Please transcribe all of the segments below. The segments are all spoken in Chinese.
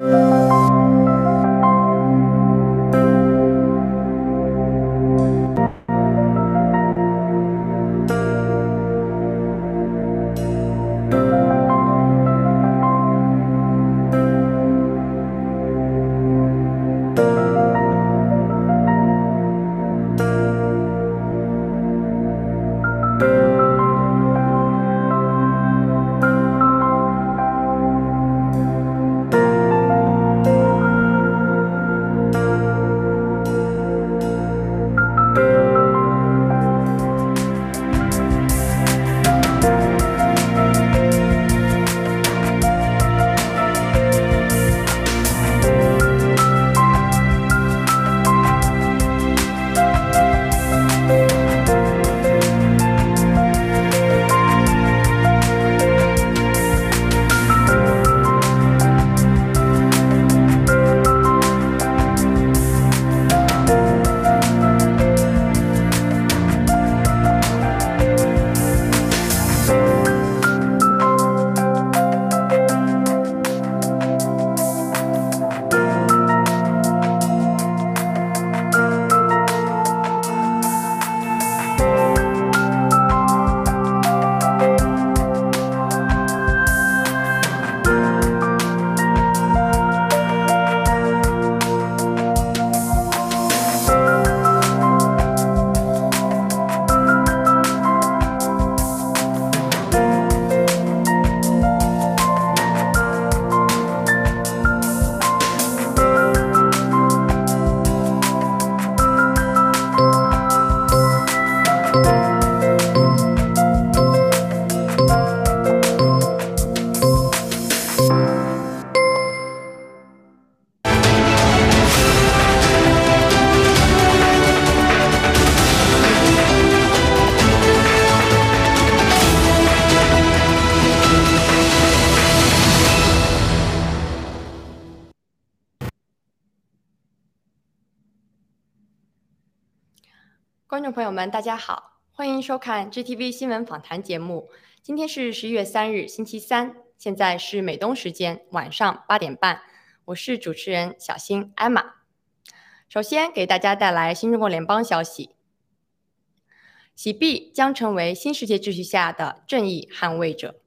you. 观众朋友们，大家好，欢迎收看 GTV 新闻访谈节目。今天是十一月三日，星期三，现在是美东时间晚上八点半。我是主持人小新艾玛。首先给大家带来新中国联邦消息：喜币将成为新世界秩序下的正义捍卫者。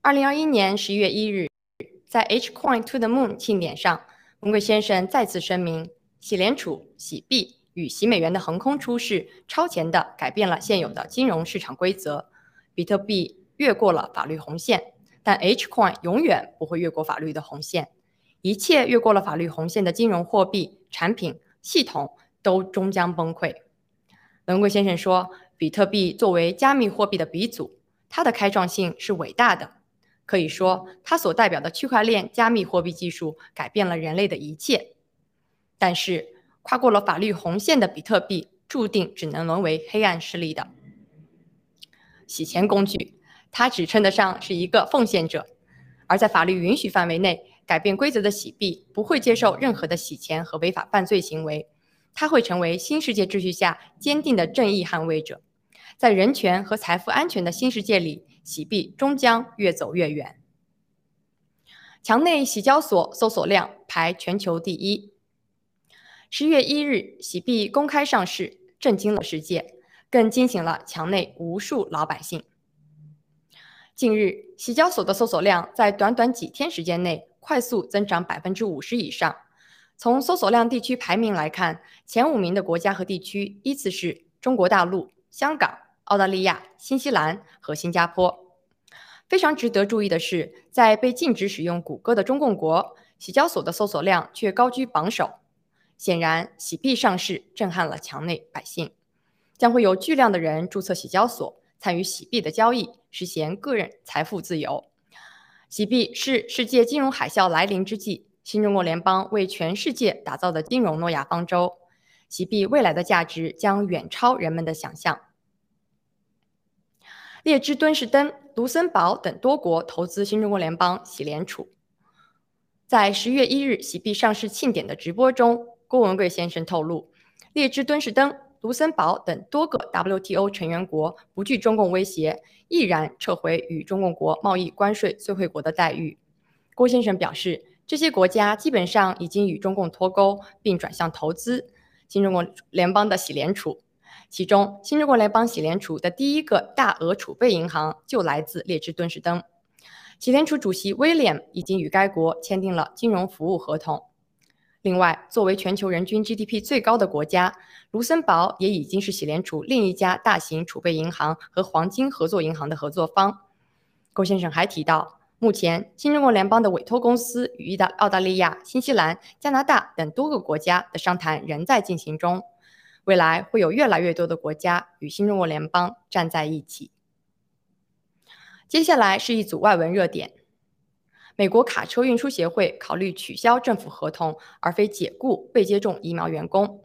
二零二一年十一月一日，在 H Coin to the Moon 庆典上，文贵先生再次声明，喜联储、喜币。与洗美元的横空出世，超前的改变了现有的金融市场规则。比特币越过了法律红线，但 H coin 永远不会越过法律的红线。一切越过了法律红线的金融货币产品系统都终将崩溃。文贵先生说：“比特币作为加密货币的鼻祖，它的开创性是伟大的。可以说，它所代表的区块链加密货币技术改变了人类的一切。但是。”跨过了法律红线的比特币，注定只能沦为黑暗势力的洗钱工具。它只称得上是一个奉献者，而在法律允许范围内改变规则的洗币，不会接受任何的洗钱和违法犯罪行为。它会成为新世界秩序下坚定的正义捍卫者。在人权和财富安全的新世界里，洗币终将越走越远。墙内洗交所搜索量排全球第一。十月一日，喜币公开上市，震惊了世界，更惊醒了墙内无数老百姓。近日，喜交所的搜索量在短短几天时间内快速增长百分之五十以上。从搜索量地区排名来看，前五名的国家和地区依次是中国大陆、香港、澳大利亚、新西兰和新加坡。非常值得注意的是，在被禁止使用谷歌的中共国，喜交所的搜索量却高居榜首。显然，洗币上市震撼了墙内百姓，将会有巨量的人注册洗交所，参与洗币的交易，实现个人财富自由。洗币是世界金融海啸来临之际，新中国联邦为全世界打造的金融诺亚方舟。洗币未来的价值将远超人们的想象。列支敦士登、卢森堡等多国投资新中国联邦洗联储。在十月一日洗币上市庆典的直播中。郭文贵先生透露，列支敦士登、卢森堡等多个 WTO 成员国不惧中共威胁，毅然撤回与中共国贸易关税最惠国的待遇。郭先生表示，这些国家基本上已经与中共脱钩，并转向投资新中国联邦的喜联储。其中，新中国联邦喜联储的第一个大额储备银行就来自列支敦士登。喜联储主席威廉已经与该国签订了金融服务合同。另外，作为全球人均 GDP 最高的国家，卢森堡也已经是喜联储另一家大型储备银行和黄金合作银行的合作方。郭先生还提到。目前，新中国联邦的委托公司与意大澳大利亚、新西兰、加拿大等多个国家的商谈仍在进行中。未来会有越来越多的国家与新中国联邦站在一起。接下来是一组外文热点：美国卡车运输协会考虑取消政府合同，而非解雇未接种疫苗员工。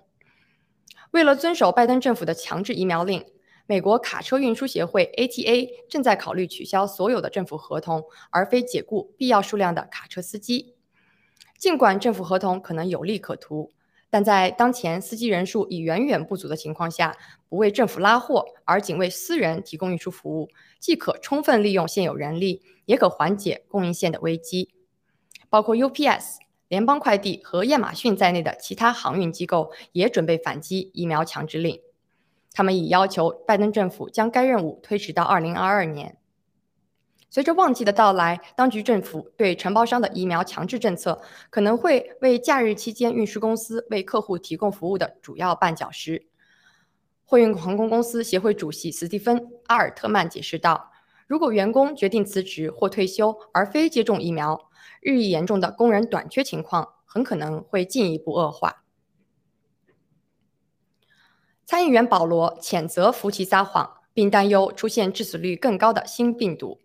为了遵守拜登政府的强制疫苗令。美国卡车运输协会 （ATA） 正在考虑取消所有的政府合同，而非解雇必要数量的卡车司机。尽管政府合同可能有利可图，但在当前司机人数已远远不足的情况下，不为政府拉货，而仅为私人提供运输服务，既可充分利用现有人力，也可缓解供应链的危机。包括 UPS、联邦快递和亚马逊在内的其他航运机构也准备反击疫苗强制令。他们已要求拜登政府将该任务推迟到二零二二年。随着旺季的到来，当局政府对承包商的疫苗强制政策可能会为假日期间运输公司为客户提供服务的主要绊脚石。货运航空公司协会主席斯蒂芬·阿尔特曼解释道：“如果员工决定辞职或退休而非接种疫苗，日益严重的工人短缺情况很可能会进一步恶化。”参议员保罗谴责福奇撒谎，并担忧出现致死率更高的新病毒。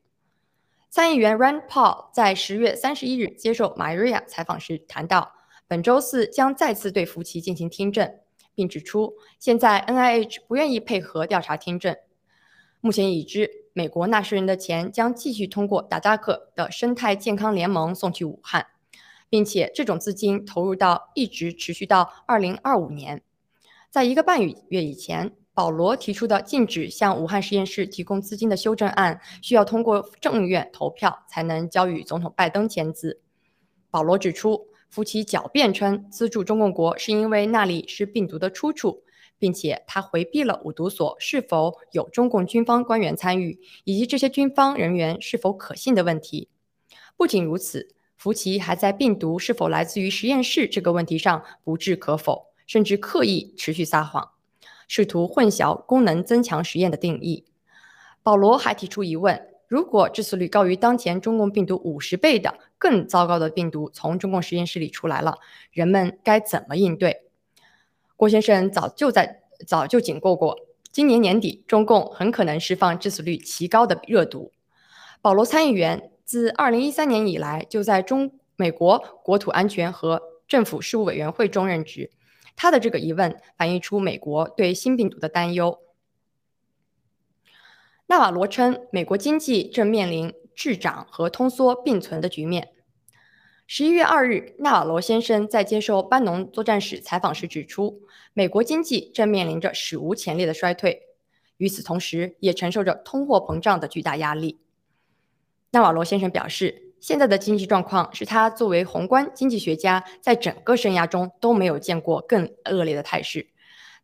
参议员 Rand Paul 在十月三十一日接受 Maria 采访时谈到，本周四将再次对福奇进行听证，并指出现在 NIH 不愿意配合调查听证。目前已知，美国纳税人的钱将继续通过达达克的生态健康联盟送去武汉，并且这种资金投入到一直持续到二零二五年。在一个半月以前，保罗提出的禁止向武汉实验室提供资金的修正案，需要通过众院投票才能交予总统拜登签字。保罗指出，夫妻狡辩称资助中共国是因为那里是病毒的出处，并且他回避了五毒所是否有中共军方官员参与，以及这些军方人员是否可信的问题。不仅如此，福奇还在病毒是否来自于实验室这个问题上不置可否。甚至刻意持续撒谎，试图混淆功能增强实验的定义。保罗还提出疑问：如果致死率高于当前中共病毒五十倍的更糟糕的病毒从中共实验室里出来了，人们该怎么应对？郭先生早就在早就警告过，今年年底中共很可能释放致死率奇高的热毒。保罗参议员自二零一三年以来就在中美国国土安全和政府事务委员会中任职。他的这个疑问反映出美国对新病毒的担忧。纳瓦罗称，美国经济正面临滞涨和通缩并存的局面。十一月二日，纳瓦罗先生在接受班农作战史采访时指出，美国经济正面临着史无前例的衰退，与此同时，也承受着通货膨胀的巨大压力。纳瓦罗先生表示。现在的经济状况是他作为宏观经济学家在整个生涯中都没有见过更恶劣的态势。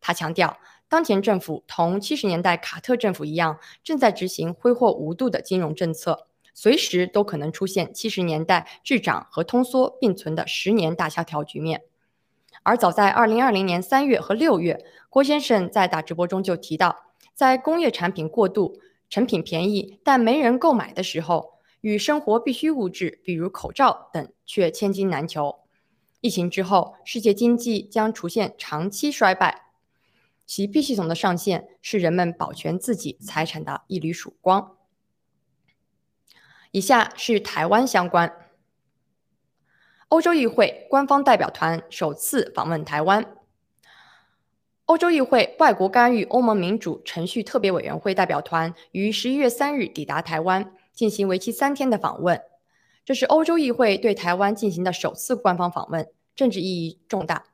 他强调，当前政府同七十年代卡特政府一样，正在执行挥霍无度的金融政策，随时都可能出现七十年代滞涨和通缩并存的十年大萧条局面。而早在二零二零年三月和六月，郭先生在打直播中就提到，在工业产品过度、成品便宜但没人购买的时候。与生活必需物质，比如口罩等，却千金难求。疫情之后，世界经济将出现长期衰败。其 B 系统的上线是人们保全自己财产的一缕曙光。以下是台湾相关。欧洲议会官方代表团首次访问台湾。欧洲议会外国干预欧盟民主程序特别委员会代表团于十一月三日抵达台湾。进行为期三天的访问，这是欧洲议会对台湾进行的首次官方访问，政治意义重大。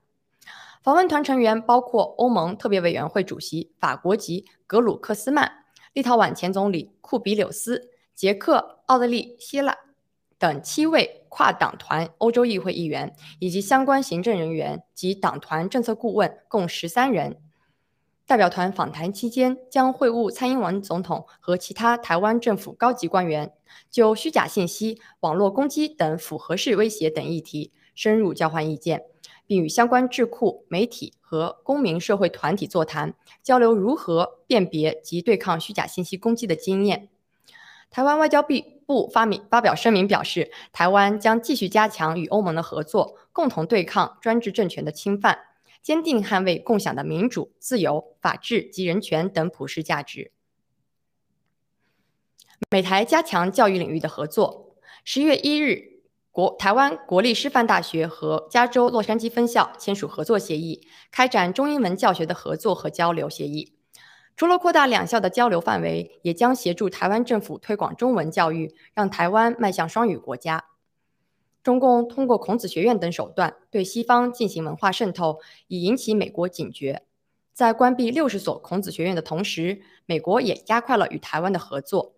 访问团成员包括欧盟特别委员会主席法国籍格鲁克斯曼、立陶宛前总理库比柳斯、捷克、奥地利、希腊、等七位跨党团欧洲议会议员，以及相关行政人员及党团政策顾问共十三人。代表团访谈期间，将会晤蔡英文总统和其他台湾政府高级官员，就虚假信息、网络攻击等符合式威胁等议题深入交换意见，并与相关智库、媒体和公民社会团体座谈，交流如何辨别及对抗虚假信息攻击的经验。台湾外交部部发明发表声明表示，台湾将继续加强与欧盟的合作，共同对抗专制政权的侵犯，坚定捍卫共享的民主、自由、法治及人权等普世价值。美台加强教育领域的合作。十月一日，国台湾国立师范大学和加州洛杉矶分校签署合作协议，开展中英文教学的合作和交流协议。除了扩大两校的交流范围，也将协助台湾政府推广中文教育，让台湾迈向双语国家。中共通过孔子学院等手段对西方进行文化渗透，以引起美国警觉。在关闭六十所孔子学院的同时，美国也加快了与台湾的合作。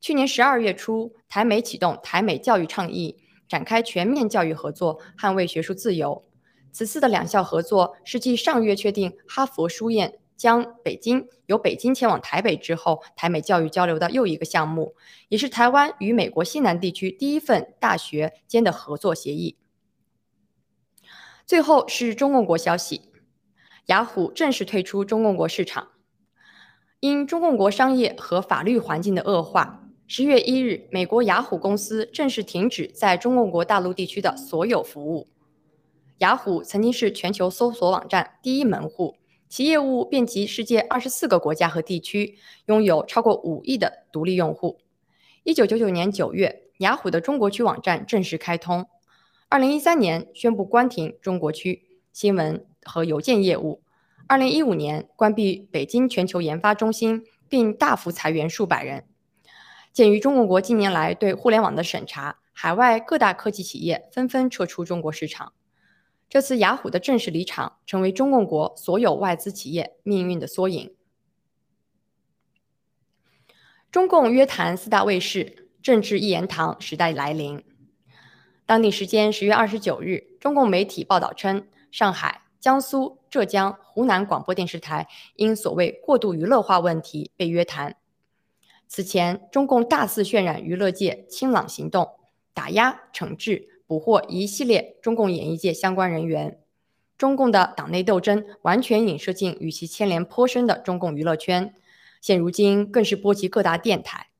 去年十二月初，台美启动台美教育倡议，展开全面教育合作，捍卫学术自由。此次的两校合作是继上月确定哈佛书院。将北京由北京前往台北之后，台美教育交流的又一个项目，也是台湾与美国西南地区第一份大学间的合作协议。最后是中共国消息，雅虎正式退出中共国市场，因中共国商业和法律环境的恶化，十月一日，美国雅虎公司正式停止在中共国大陆地区的所有服务。雅虎曾经是全球搜索网站第一门户。其业务遍及世界二十四个国家和地区，拥有超过五亿的独立用户。一九九九年九月，雅虎的中国区网站正式开通。二零一三年宣布关停中国区新闻和邮件业务。二零一五年关闭北京全球研发中心，并大幅裁员数百人。鉴于中国国近年来对互联网的审查，海外各大科技企业纷纷撤出中国市场。这次雅虎的正式离场，成为中共国所有外资企业命运的缩影。中共约谈四大卫视，政治一言堂时代来临。当地时间十月二十九日，中共媒体报道称，上海、江苏、浙江、湖南广播电视台因所谓过度娱乐化问题被约谈。此前，中共大肆渲染娱乐界清朗行动，打压惩治。捕获一系列中共演艺界相关人员，中共的党内斗争完全影射进与其牵连颇深的中共娱乐圈，现如今更是波及各大电台。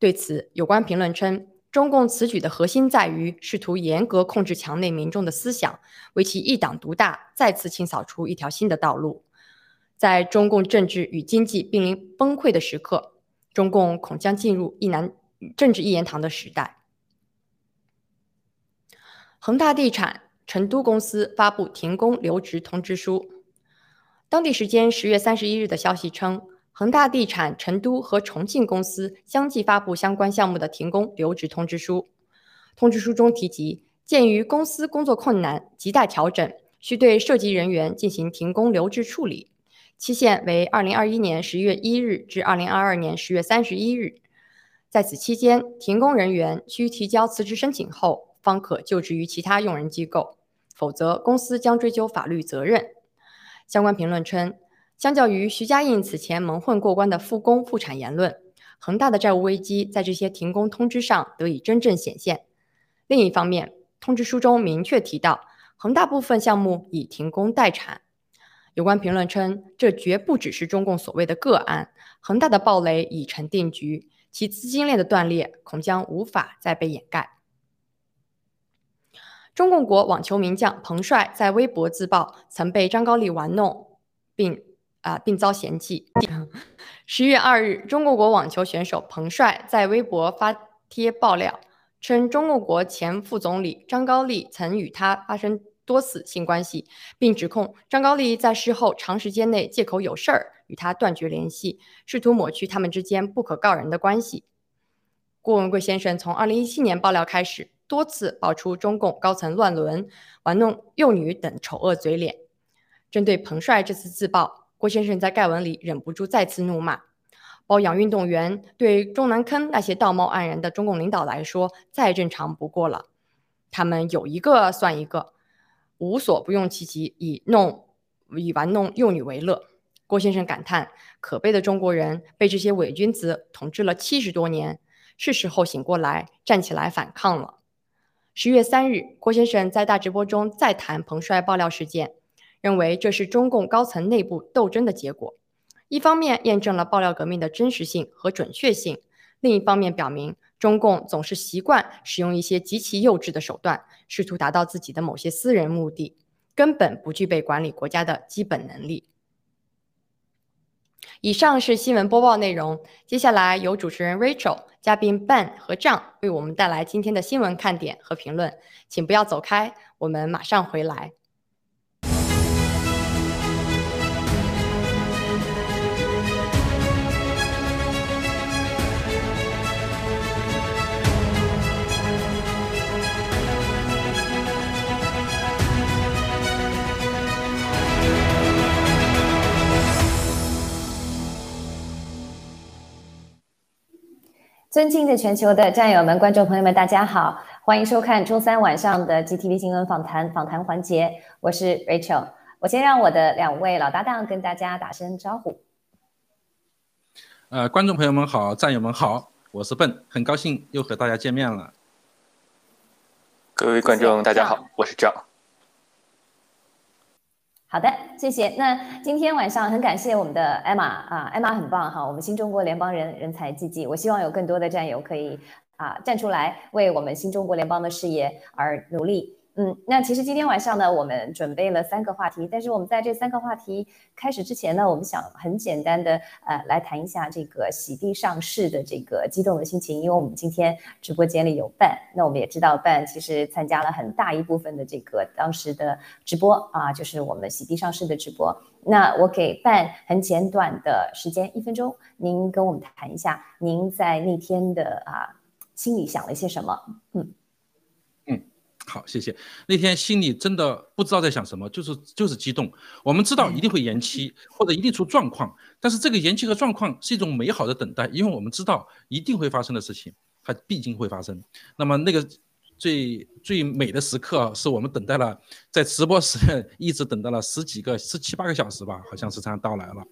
对此，有关评论称，中共此举的核心在于试图严格控制墙内民众的思想，为其一党独大再次清扫出一条新的道路。在中共政治与经济濒临崩溃的时刻，中共恐将进入一难政治一言堂的时代。恒大地产成都公司发布停工留职通知书。当地时间十月三十一日的消息称，恒大地产成都和重庆公司相继发布相关项目的停工留职通知书。通知书中提及，鉴于公司工作困难，亟待调整，需对涉及人员进行停工留职处理，期限为二零二一年十月一日至二零二二年十月三十一日。在此期间，停工人员需提交辞职申请后。方可就职于其他用人机构，否则公司将追究法律责任。相关评论称，相较于徐家印此前蒙混过关的复工复产言论，恒大的债务危机在这些停工通知上得以真正显现。另一方面，通知书中明确提到，恒大部分项目已停工待产。有关评论称，这绝不只是中共所谓的个案，恒大的暴雷已成定局，其资金链的断裂恐将无法再被掩盖。中共国网球名将彭帅在微博自曝曾被张高丽玩弄，并啊并遭嫌弃。十月二日，中国国网球选手彭帅在微博发帖爆料，称中共国前副总理张高丽曾与他发生多次性关系，并指控张高丽在事后长时间内借口有事儿与他断绝联系，试图抹去他们之间不可告人的关系。郭文贵先生从二零一七年爆料开始。多次爆出中共高层乱伦、玩弄幼女等丑恶嘴脸。针对彭帅这次自曝，郭先生在盖文里忍不住再次怒骂：“包养运动员对中南坑那些道貌岸然的中共领导来说再正常不过了。他们有一个算一个，无所不用其极，以弄以玩弄幼女为乐。郭先生感叹：可悲的中国人被这些伪君子统治了七十多年，是时候醒过来，站起来反抗了。十月三日，郭先生在大直播中再谈彭帅爆料事件，认为这是中共高层内部斗争的结果。一方面验证了爆料革命的真实性和准确性，另一方面表明中共总是习惯使用一些极其幼稚的手段，试图达到自己的某些私人目的，根本不具备管理国家的基本能力。以上是新闻播报内容，接下来由主持人 Rachel、嘉宾 Ben 和张为我们带来今天的新闻看点和评论，请不要走开，我们马上回来。尊敬的全球的战友们、观众朋友们，大家好，欢迎收看周三晚上的 GTV 新闻访谈访谈环节，我是 Rachel。我先让我的两位老搭档跟大家打声招呼。呃，观众朋友们好，战友们好，我是笨，很高兴又和大家见面了。各位观众大家好，我是张。好的，谢谢。那今天晚上很感谢我们的艾玛啊，艾玛很棒哈，我们新中国联邦人人才济济。我希望有更多的战友可以啊站出来为我们新中国联邦的事业而努力。嗯，那其实今天晚上呢，我们准备了三个话题，但是我们在这三个话题开始之前呢，我们想很简单的呃来谈一下这个洗地上市的这个激动的心情，因为我们今天直播间里有伴，那我们也知道伴其实参加了很大一部分的这个当时的直播啊，就是我们洗地上市的直播。那我给伴很简短的时间，一分钟，您跟我们谈一下您在那天的啊心里想了些什么？嗯。好，谢谢。那天心里真的不知道在想什么，就是就是激动。我们知道一定会延期，或者一定出状况，但是这个延期和状况是一种美好的等待，因为我们知道一定会发生的事情，它必定会发生。那么那个最最美的时刻，是我们等待了在直播时一直等到了十几个、十七八个小时吧，好像是这样到来了。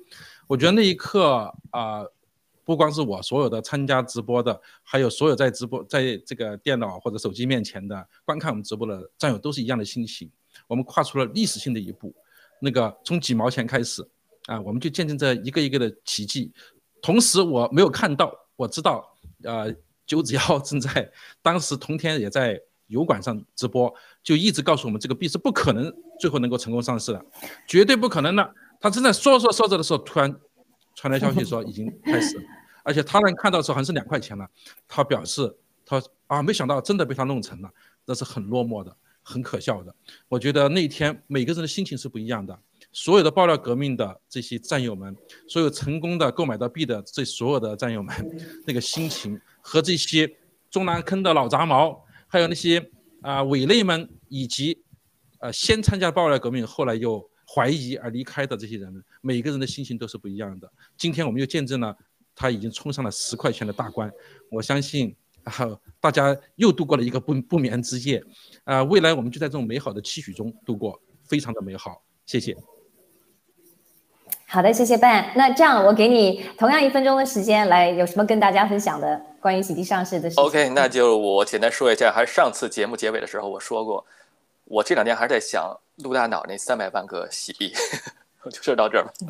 我觉得那一刻啊。不光是我，所有的参加直播的，还有所有在直播在这个电脑或者手机面前的观看我们直播的战友，都是一样的心情。我们跨出了历史性的一步，那个从几毛钱开始啊，我们就见证着一个一个的奇迹。同时，我没有看到，我知道，呃，九子妖正在当时同天也在油管上直播，就一直告诉我们这个币是不可能最后能够成功上市的，绝对不可能的。他正在说说说着的时候，突然传来消息说已经开始。而且他能看到的时候还是两块钱了，他表示他啊，没想到真的被他弄成了，那是很落寞的，很可笑的。我觉得那一天每个人的心情是不一样的。所有的爆料革命的这些战友们，所有成功的购买到币的这所有的战友们，那个心情和这些中南坑的老杂毛，还有那些啊伪类们，以及呃先参加爆料革命，后来又怀疑而离开的这些人，每个人的心情都是不一样的。今天我们又见证了。他已经冲上了十块钱的大关，我相信啊，大家又度过了一个不不眠之夜，啊，未来我们就在这种美好的期许中度过，非常的美好，谢谢。好的，谢谢 Ben。那这样，我给你同样一分钟的时间，来有什么跟大家分享的关于喜地上市的事情？OK，那就我简单说一下，还是上次节目结尾的时候我说过，我这两天还是在想陆大脑那三百万个洗币，就说到这儿吧。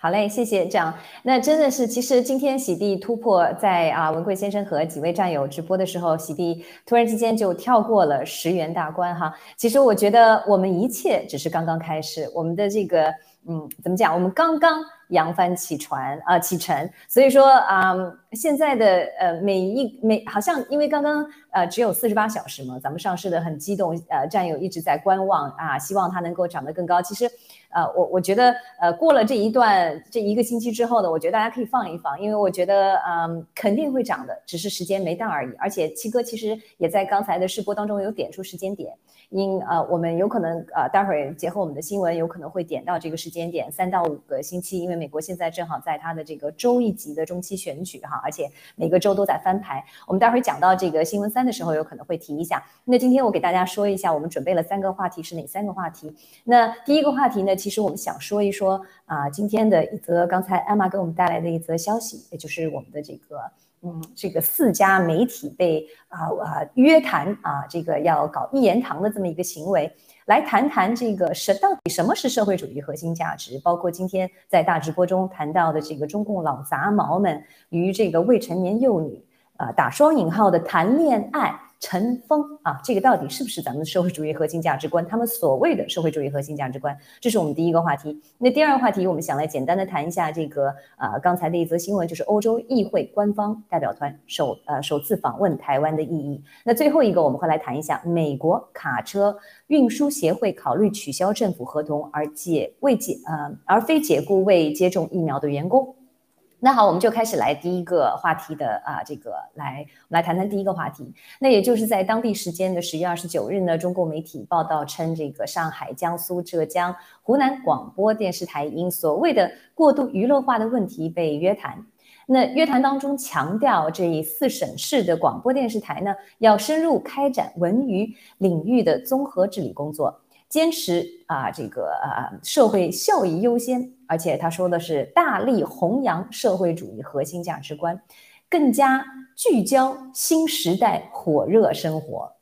好嘞，谢谢这样。那真的是，其实今天喜地突破在啊文贵先生和几位战友直播的时候，喜地突然之间就跳过了十元大关哈。其实我觉得我们一切只是刚刚开始，我们的这个嗯怎么讲？我们刚刚扬帆起船啊启程。所以说啊，现在的呃每一每好像因为刚刚呃只有四十八小时嘛，咱们上市的很激动，呃战友一直在观望啊，希望它能够涨得更高。其实。呃，我我觉得呃过了这一段这一个星期之后呢，我觉得大家可以放一放，因为我觉得嗯肯定会涨的，只是时间没到而已。而且七哥其实也在刚才的试播当中有点出时间点。因呃，我们有可能呃，待会儿结合我们的新闻，有可能会点到这个时间点，三到五个星期，因为美国现在正好在它的这个州一级的中期选举哈，而且每个州都在翻牌。我们待会儿讲到这个新闻三的时候，有可能会提一下。那今天我给大家说一下，我们准备了三个话题是哪三个话题？那第一个话题呢，其实我们想说一说啊，今天的一则刚才艾玛给我们带来的一则消息，也就是我们的这个。嗯，这个四家媒体被啊啊约谈啊，这个要搞一言堂的这么一个行为，来谈谈这个什到底什么是社会主义核心价值，包括今天在大直播中谈到的这个中共老杂毛们与这个未成年幼女啊打双引号的谈恋爱。尘封啊，这个到底是不是咱们社会主义核心价值观？他们所谓的社会主义核心价值观，这是我们第一个话题。那第二个话题，我们想来简单的谈一下这个啊，刚才的一则新闻，就是欧洲议会官方代表团首呃首次访问台湾的意义。那最后一个，我们会来谈一下美国卡车运输协会考虑取消政府合同而解未解呃而非解雇未接种疫苗的员工。那好，我们就开始来第一个话题的啊，这个来我们来谈谈第一个话题。那也就是在当地时间的十月二十九日呢，中共媒体报道称，这个上海、江苏、浙江、湖南广播电视台因所谓的过度娱乐化的问题被约谈。那约谈当中强调，这四省市的广播电视台呢，要深入开展文娱领域的综合治理工作。坚持啊，这个呃社会效益优先，而且他说的是大力弘扬社会主义核心价值观，更加聚焦新时代火热生活，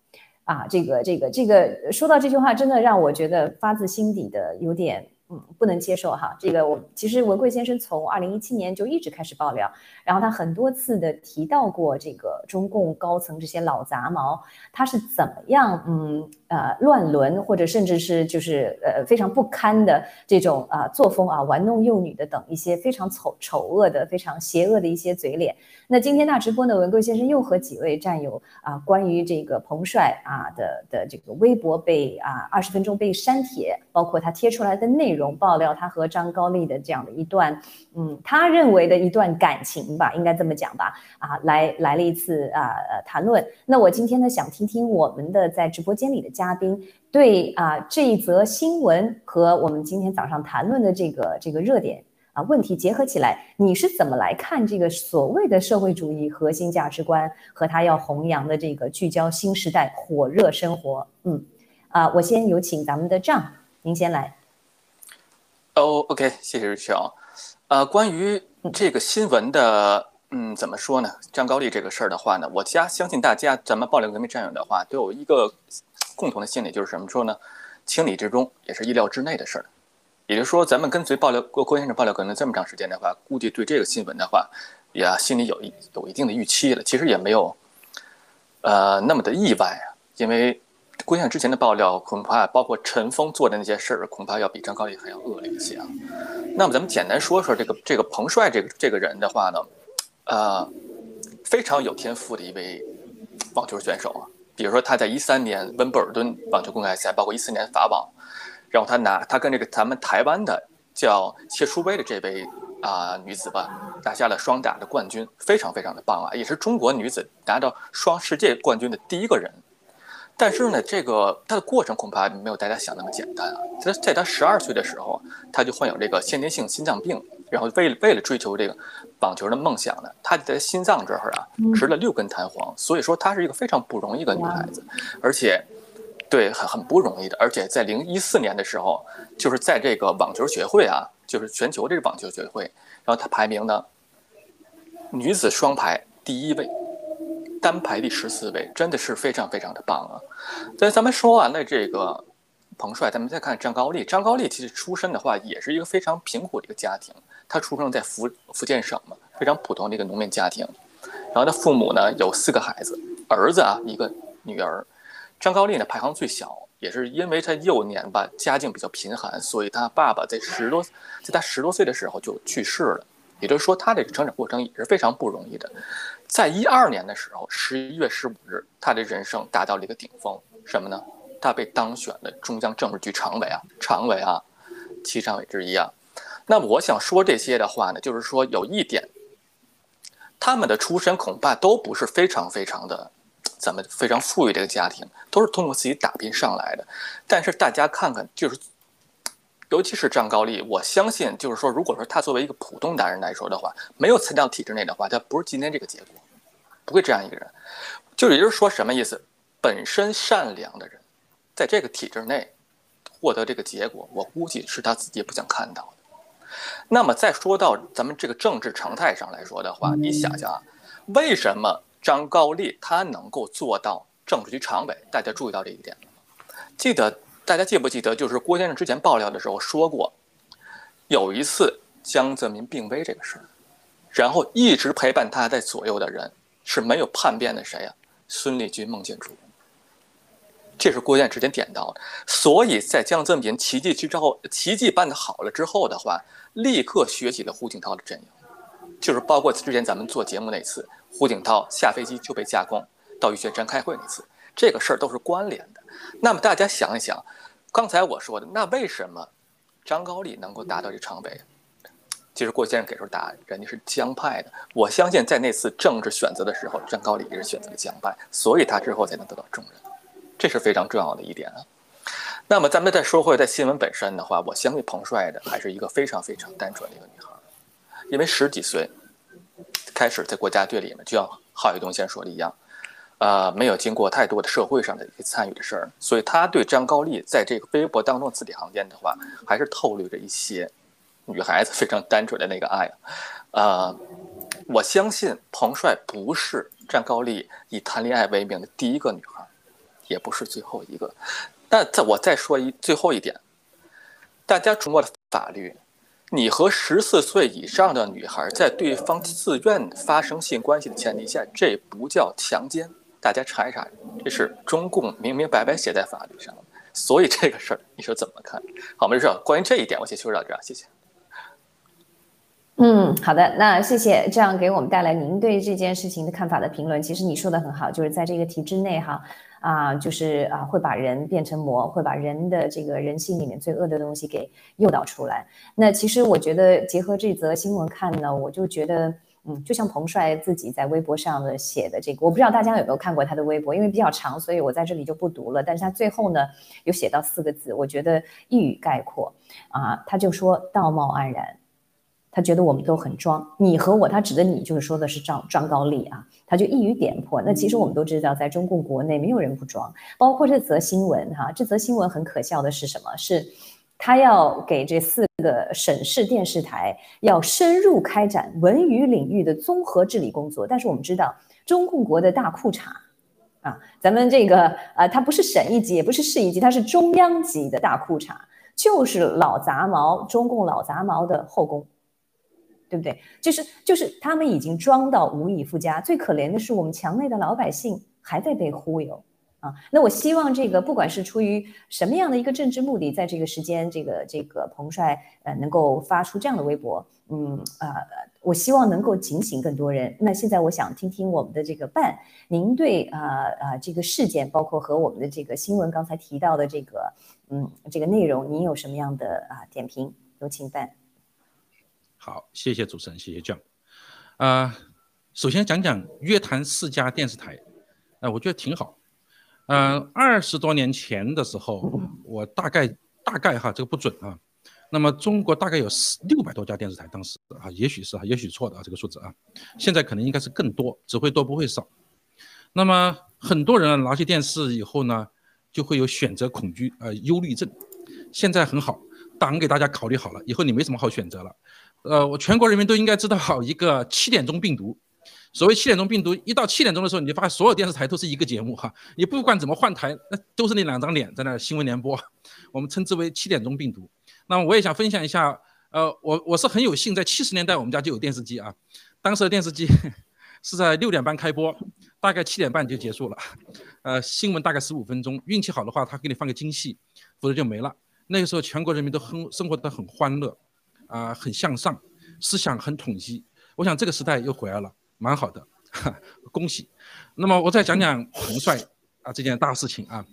啊，这个这个这个说到这句话，真的让我觉得发自心底的有点。嗯，不能接受哈。这个我其实文贵先生从二零一七年就一直开始爆料，然后他很多次的提到过这个中共高层这些老杂毛，他是怎么样嗯呃乱伦或者甚至是就是呃非常不堪的这种啊作风啊玩弄幼女的等一些非常丑丑恶的非常邪恶的一些嘴脸。那今天大直播呢，文贵先生又和几位战友啊关于这个彭帅啊的的这个微博被啊二十分钟被删帖，包括他贴出来的内容。爆料他和张高丽的这样的一段，嗯，他认为的一段感情吧，应该这么讲吧，啊，来来了一次啊呃谈论。那我今天呢，想听听我们的在直播间里的嘉宾对啊这一则新闻和我们今天早上谈论的这个这个热点啊问题结合起来，你是怎么来看这个所谓的社会主义核心价值观和他要弘扬的这个聚焦新时代火热生活？嗯，啊，我先有请咱们的张，您先来。哦，OK，谢谢 Rachel。呃，关于这个新闻的，嗯，怎么说呢？张高丽这个事儿的话呢，我家相信大家，咱们爆料革命战友的话，都有一个共同的心理，就是什么说呢？情理之中，也是意料之内的事儿。也就是说，咱们跟随爆料郭郭先生爆料可能这么长时间的话，估计对这个新闻的话，也心里有一有一定的预期了。其实也没有，呃，那么的意外啊，因为。郭先生之前的爆料，恐怕包括陈峰做的那些事儿，恐怕要比张高丽还要恶劣一些啊。那么咱们简单说说这个这个彭帅这个这个人的话呢，呃，非常有天赋的一位网球选手啊。比如说他在一三年温布尔顿网球公开赛，包括一四年法网，然后他拿他跟这个咱们台湾的叫谢淑薇的这位啊女子吧，拿下了双打的冠军，非常非常的棒啊，也是中国女子拿到双世界冠军的第一个人。但是呢，这个他的过程恐怕没有大家想那么简单啊。他在他十二岁的时候，他就患有这个先天性心脏病，然后为了为了追求这个网球的梦想呢，她在心脏这儿啊植了六根弹簧，所以说她是一个非常不容易的女孩子，而且对很很不容易的。而且在零一四年的时候，就是在这个网球协会啊，就是全球这个网球协会，然后她排名呢女子双排第一位。单排第十四位，真的是非常非常的棒啊！在咱们说完了这个彭帅，咱们再看张高丽。张高丽其实出身的话，也是一个非常贫苦的一个家庭。他出生在福福建省嘛，非常普通的一个农民家庭。然后他父母呢有四个孩子，儿子啊一个女儿。张高丽呢排行最小，也是因为他幼年吧家境比较贫寒，所以他爸爸在十多在他十多岁的时候就去世了。也就是说，他这个成长过程也是非常不容易的。在一二年的时候，十一月十五日，他的人生达到了一个顶峰，什么呢？他被当选了中央政治局常委啊，常委啊，七常委之一啊。那我想说这些的话呢，就是说有一点，他们的出身恐怕都不是非常非常的，咱们非常富裕这个家庭，都是通过自己打拼上来的。但是大家看看，就是尤其是张高丽，我相信就是说，如果说他作为一个普通男人来说的话，没有参加体制内的话，他不是今天这个结果，不会这样一个人。就也就是说，什么意思？本身善良的人，在这个体制内获得这个结果，我估计是他自己不想看到的。那么再说到咱们这个政治常态上来说的话，你想想啊，为什么张高丽他能够做到政治局常委？大家注意到这一点了吗？记得大家记不记得，就是郭先生之前爆料的时候说过，有一次江泽民病危这个事儿，然后一直陪伴他在左右的人是没有叛变的谁呀？孙立军、孟建柱，这是郭建之前点到的。所以在江泽民奇迹之后，奇迹办的好了之后的话，立刻学习了胡锦涛的阵营，就是包括之前咱们做节目那次，胡锦涛下飞机就被架空到玉泉山开会那次，这个事儿都是关联的。那么大家想一想，刚才我说的，那为什么张高丽能够达到这常委？其实郭先生给出答案，人家是江派的。我相信在那次政治选择的时候，张高丽也是选择了江派，所以他之后才能得到重任，这是非常重要的一点啊。那么咱们再说回在新闻本身的话，我相信彭帅的还是一个非常非常单纯的一个女孩，因为十几岁开始在国家队里面，就像郝宇东先说的一样，呃，没有经过太多的社会上的一些参与的事儿，所以他对张高丽在这个微博当中字里行间的话，还是透露着一些。女孩子非常单纯的那个爱，呃，我相信彭帅不是张高丽以谈恋爱为名的第一个女孩，也不是最后一个。那再我再说一最后一点，大家中国的法律，你和十四岁以上的女孩在对方自愿发生性关系的前提下，这不叫强奸。大家查一查，这是中共明明白白写在法律上的。所以这个事儿，你说怎么看？好，没事。关于这一点，我先说到这儿，谢谢。嗯，好的，那谢谢这样给我们带来您对这件事情的看法的评论。其实你说的很好，就是在这个体制内哈啊，就是啊会把人变成魔，会把人的这个人性里面最恶的东西给诱导出来。那其实我觉得结合这则新闻看呢，我就觉得嗯，就像彭帅自己在微博上的写的这个，我不知道大家有没有看过他的微博，因为比较长，所以我在这里就不读了。但是他最后呢有写到四个字，我觉得一语概括啊，他就说道貌岸然。他觉得我们都很装，你和我，他指的你就是说的是张张高丽啊，他就一语点破。那其实我们都知道，在中共国内没有人不装，包括这则新闻哈。这则新闻很可笑的是什么？是他要给这四个省市电视台要深入开展文娱领域的综合治理工作。但是我们知道，中共国的大裤衩啊，咱们这个啊，它不是省一级，也不是市一级，它是中央级的大裤衩，就是老杂毛，中共老杂毛的后宫。对不对？就是就是他们已经装到无以复加，最可怜的是我们墙内的老百姓还在被忽悠啊！那我希望这个不管是出于什么样的一个政治目的，在这个时间，这个这个彭帅呃能够发出这样的微博，嗯啊，我希望能够警醒更多人。那现在我想听听我们的这个办，您对啊啊这个事件，包括和我们的这个新闻刚才提到的这个嗯这个内容，您有什么样的啊点评？有请办。好，谢谢主持人，谢谢 John。啊，首先讲讲约谈四家电视台，呃，我觉得挺好。嗯，二十多年前的时候，我大概大概哈，这个不准啊。那么中国大概有四六百多家电视台，当时啊，也许是啊，也许错的啊，这个数字啊，现在可能应该是更多，只会多不会少。那么很多人拿起电视以后呢，就会有选择恐惧呃忧虑症。现在很好，党给大家考虑好了，以后你没什么好选择了。呃，我全国人民都应该知道一个七点钟病毒。所谓七点钟病毒，一到七点钟的时候，你就发现所有电视台都是一个节目哈，你不管怎么换台，那都是那两张脸在那新闻联播，我们称之为七点钟病毒。那我也想分享一下，呃，我我是很有幸在七十年代我们家就有电视机啊，当时的电视机 是在六点半开播，大概七点半就结束了，呃，新闻大概十五分钟，运气好的话他给你放个京戏，否则就没了。那个时候全国人民都很生活得很欢乐。啊，很向上，思想很统一。我想这个时代又回来了，蛮好的，恭喜。那么我再讲讲彭帅啊这件大事情啊，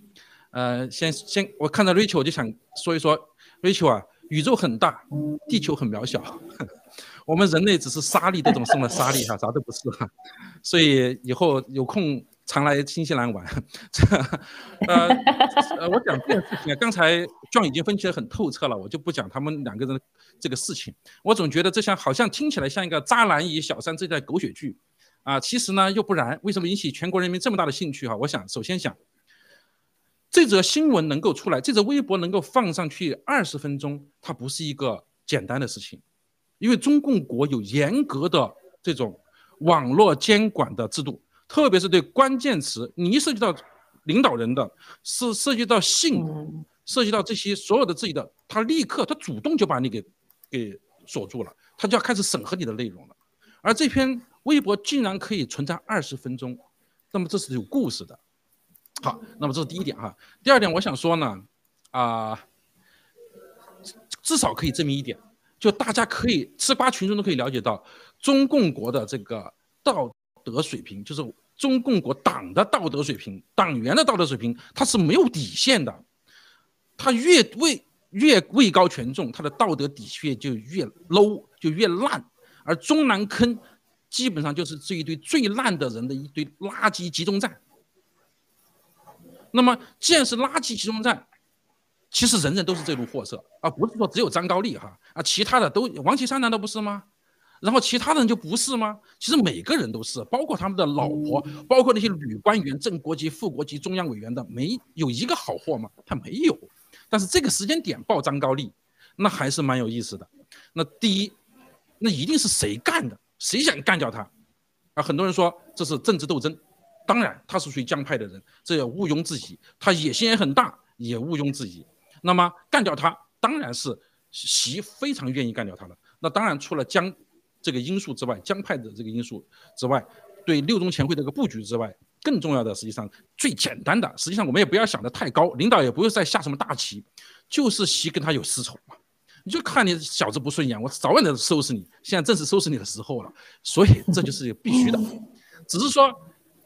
呃，先先我看到 Rachel 我就想说一说 Rachel 啊，宇宙很大，地球很渺小，我们人类只是沙粒当中生的沙粒哈，啥都不是哈。所以以后有空常来新西兰玩。这呃呃，我讲这件事情啊，刚才 John 已经分析得很透彻了，我就不讲他们两个人这个事情。我总觉得这像好像听起来像一个渣男与小三这代狗血剧啊，其实呢又不然。为什么引起全国人民这么大的兴趣哈？我想首先想。这则新闻能够出来，这则微博能够放上去二十分钟，它不是一个简单的事情，因为中共国有严格的这种网络监管的制度，特别是对关键词，你一涉及到领导人的，是涉及到性，涉及到这些所有的自己的，他立刻他主动就把你给给锁住了，他就要开始审核你的内容了。而这篇微博竟然可以存在二十分钟，那么这是有故事的。好，那么这是第一点哈。第二点，我想说呢，啊，至少可以证明一点，就大家可以吃瓜群众都可以了解到，中共国的这个道德水平，就是中共国党的道德水平，党员的道德水平，它是没有底线的。他越位越位高权重，他的道德底线就越 low，就越烂。而中南坑基本上就是这一堆最烂的人的一堆垃圾集中站。那么，既然是垃圾集中站，其实人人都是这路货色，而不是说只有张高丽哈啊，其他的都王岐山难道不是吗？然后其他的人就不是吗？其实每个人都是，包括他们的老婆，包括那些女官员、正国级、副国级、中央委员的，没有一个好货吗？他没有。但是这个时间点报张高丽，那还是蛮有意思的。那第一，那一定是谁干的？谁想干掉他？啊，很多人说这是政治斗争。当然，他是属于江派的人，这也毋庸置疑。他野心也很大，也毋庸置疑。那么干掉他，当然是习非常愿意干掉他的。那当然，除了江这个因素之外，江派的这个因素之外，对六中全会这个布局之外，更重要的，实际上最简单的，实际上我们也不要想得太高，领导也不会再下什么大棋，就是习跟他有私仇嘛。你就看你小子不顺眼，我早晚得收拾你。现在正是收拾你的时候了，所以这就是必须的。只是说。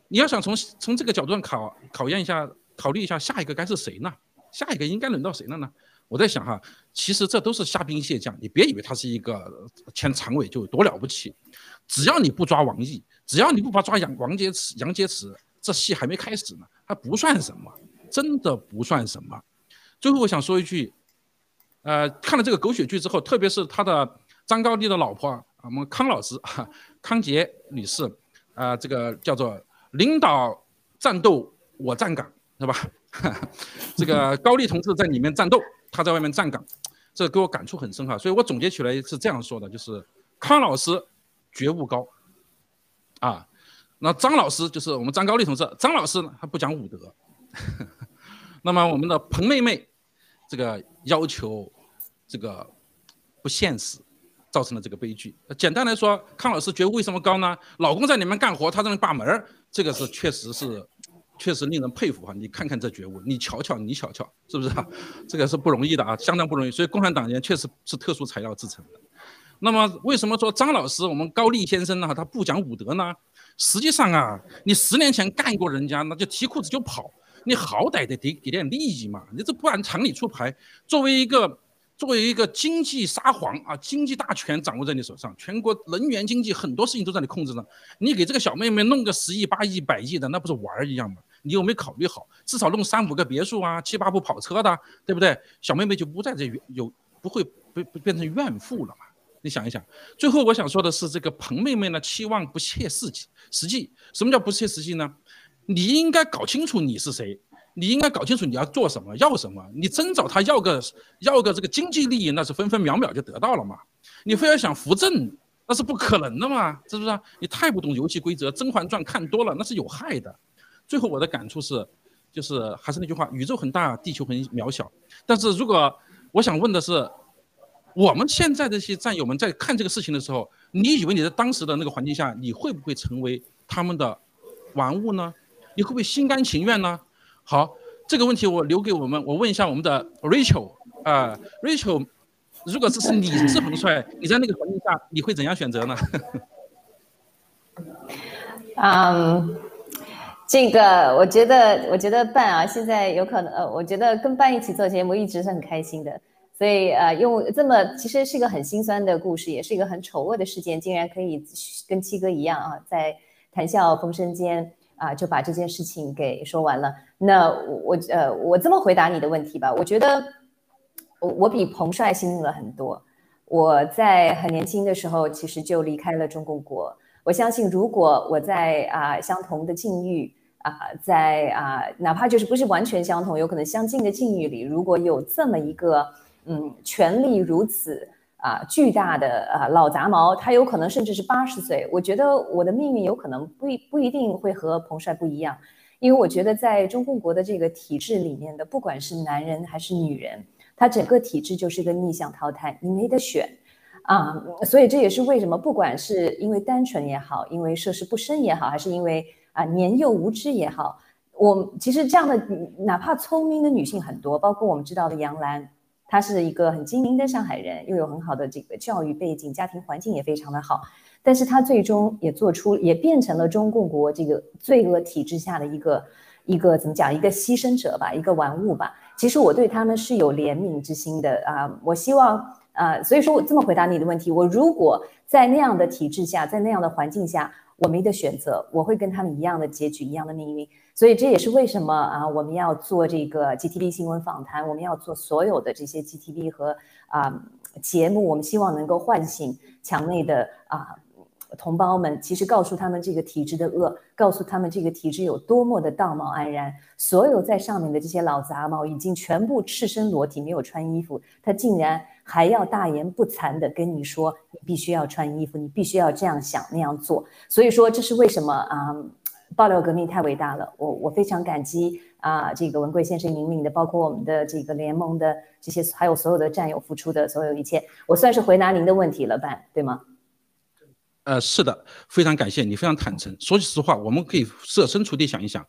你要想从从这个角度上考考验一下，考虑一下下一个该是谁呢？下一个应该轮到谁了呢？我在想哈，其实这都是虾兵蟹将，你别以为他是一个前常委就有多了不起，只要你不抓王毅，只要你不把抓杨王洁篪、杨洁篪，这戏还没开始呢，还不算什么，真的不算什么。最后我想说一句，呃，看了这个狗血剧之后，特别是他的张高丽的老婆啊，我们康老师哈康杰女士啊，这个叫做。领导战斗，我站岗，是吧？这个高丽同志在里面战斗，他在外面站岗，这给我感触很深哈。所以我总结起来是这样说的：就是康老师觉悟高，啊，那张老师就是我们张高丽同志，张老师呢他不讲武德，那么我们的彭妹妹这个要求这个不现实。造成了这个悲剧。简单来说，康老师觉悟为什么高呢？老公在里面干活，他在那把门儿，这个是确实是，确实令人佩服哈。你看看这觉悟，你瞧瞧，你瞧瞧，是不是啊？这个是不容易的啊，相当不容易。所以共产党员确实是特殊材料制成的。那么为什么说张老师，我们高丽先生呢？他不讲武德呢？实际上啊，你十年前干过人家，那就提裤子就跑，你好歹得给给点利益嘛。你这不按常理出牌，作为一个。作为一个经济沙皇啊，经济大权掌握在你手上，全国能源经济很多事情都在你控制呢。你给这个小妹妹弄个十亿、八亿、百亿的，那不是玩儿一样吗？你有没有考虑好？至少弄三五个别墅啊，七八部跑车的，对不对？小妹妹就不在这有不会不不变成怨妇了嘛？你想一想。最后我想说的是，这个彭妹妹呢，期望不切实际。实际什么叫不切实际呢？你应该搞清楚你是谁。你应该搞清楚你要做什么，要什么。你真找他要个要个这个经济利益，那是分分秒秒就得到了嘛。你非要想扶正，那是不可能的嘛，是不是？你太不懂游戏规则，《甄嬛传》看多了那是有害的。最后我的感触是，就是还是那句话，宇宙很大，地球很渺小。但是如果我想问的是，我们现在这些战友们在看这个事情的时候，你以为你在当时的那个环境下，你会不会成为他们的玩物呢？你会不会心甘情愿呢？好，这个问题我留给我们。我问一下我们的 Rachel 啊，Rachel，如果这是你是彭帅，你在那个环境下，你会怎样选择呢？嗯，这个我觉得，我觉得办啊，现在有可能呃，我觉得跟办一起做节目一直是很开心的。所以呃，用这么其实是一个很心酸的故事，也是一个很丑恶的事件，竟然可以跟七哥一样啊，在谈笑风生间啊就把这件事情给说完了。那我呃，我这么回答你的问题吧，我觉得我我比彭帅幸运了很多。我在很年轻的时候，其实就离开了中共国。我相信，如果我在啊相同的境遇啊，在啊哪怕就是不是完全相同，有可能相近的境遇里，如果有这么一个嗯权力如此啊巨大的啊老杂毛，他有可能甚至是八十岁，我觉得我的命运有可能不一不一定会和彭帅不一样，因为我觉得在中共国的这个体制里面的，不管是男人还是女人。他整个体制就是一个逆向淘汰，你没得选，啊，所以这也是为什么，不管是因为单纯也好，因为涉世不深也好，还是因为啊年幼无知也好，我其实这样的哪怕聪明的女性很多，包括我们知道的杨澜，她是一个很精明的上海人，又有很好的这个教育背景，家庭环境也非常的好，但是她最终也做出，也变成了中共国这个罪恶体制下的一个一个怎么讲，一个牺牲者吧，一个玩物吧。其实我对他们是有怜悯之心的啊！我希望啊，所以说我这么回答你的问题：我如果在那样的体制下，在那样的环境下，我没得选择，我会跟他们一样的结局，一样的命运。所以这也是为什么啊，我们要做这个 GTV 新闻访谈，我们要做所有的这些 GTV 和啊节目，我们希望能够唤醒墙内的啊。同胞们，其实告诉他们这个体制的恶，告诉他们这个体制有多么的道貌岸然。所有在上面的这些老杂毛，已经全部赤身裸体，没有穿衣服，他竟然还要大言不惭的跟你说，你必须要穿衣服，你必须要这样想那样做。所以说，这是为什么啊？爆料革命太伟大了，我我非常感激啊，这个文贵先生引领的，包括我们的这个联盟的这些，还有所有的战友付出的所有一切，我算是回答您的问题了，办对吗？呃，是的，非常感谢你，非常坦诚。说句实话，我们可以设身处地想一想，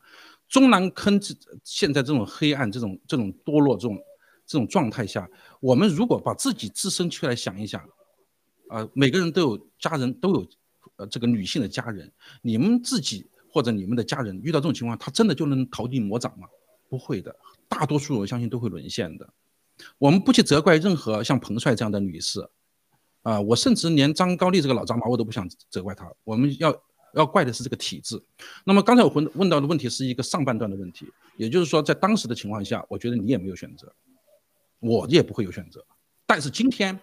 中南坑这现在这种黑暗、这种这种堕落、这种这种状态下，我们如果把自己自身去来想一想，啊，每个人都有家人，都有呃这个女性的家人，你们自己或者你们的家人遇到这种情况，他真的就能逃地魔掌吗？不会的，大多数我相信都会沦陷的。我们不去责怪任何像彭帅这样的女士。啊，我甚至连张高丽这个老杂毛我都不想责怪她，我们要要怪的是这个体制。那么刚才我问问到的问题是一个上半段的问题，也就是说在当时的情况下，我觉得你也没有选择，我也不会有选择。但是今天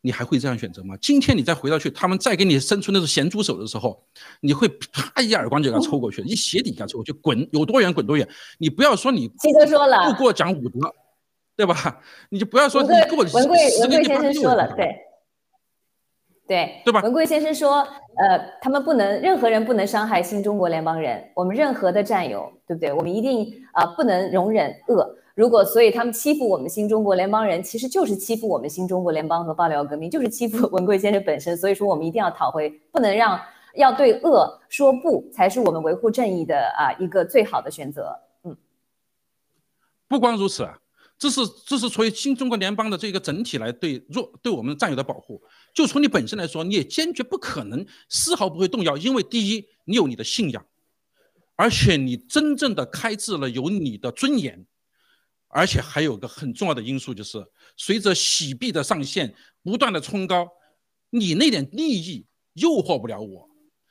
你还会这样选择吗？今天你再回到去，他们再给你伸出那种咸猪手的时候，你会啪一耳光就给他抽过去，一鞋底给他抽过去，滚有多远滚多远。你不要说你记得说了，不给我讲武德，对吧？你就不要说你给我文贵文贵先生说了，对。对，对吧？文贵先生说，呃，他们不能，任何人不能伤害新中国联邦人，我们任何的战友，对不对？我们一定啊，不能容忍恶。如果所以他们欺负我们新中国联邦人，其实就是欺负我们新中国联邦和爆料革命，就是欺负文贵先生本身。所以说，我们一定要讨回，不能让，要对恶说不，才是我们维护正义的啊一个最好的选择。嗯，不光如此啊。这是这是从新中国联邦的这个整体来对弱对我们战友的保护。就从你本身来说，你也坚决不可能丝毫不会动摇，因为第一，你有你的信仰，而且你真正的开智了，有你的尊严，而且还有个很重要的因素，就是随着洗币的上线不断的冲高，你那点利益诱惑不了我，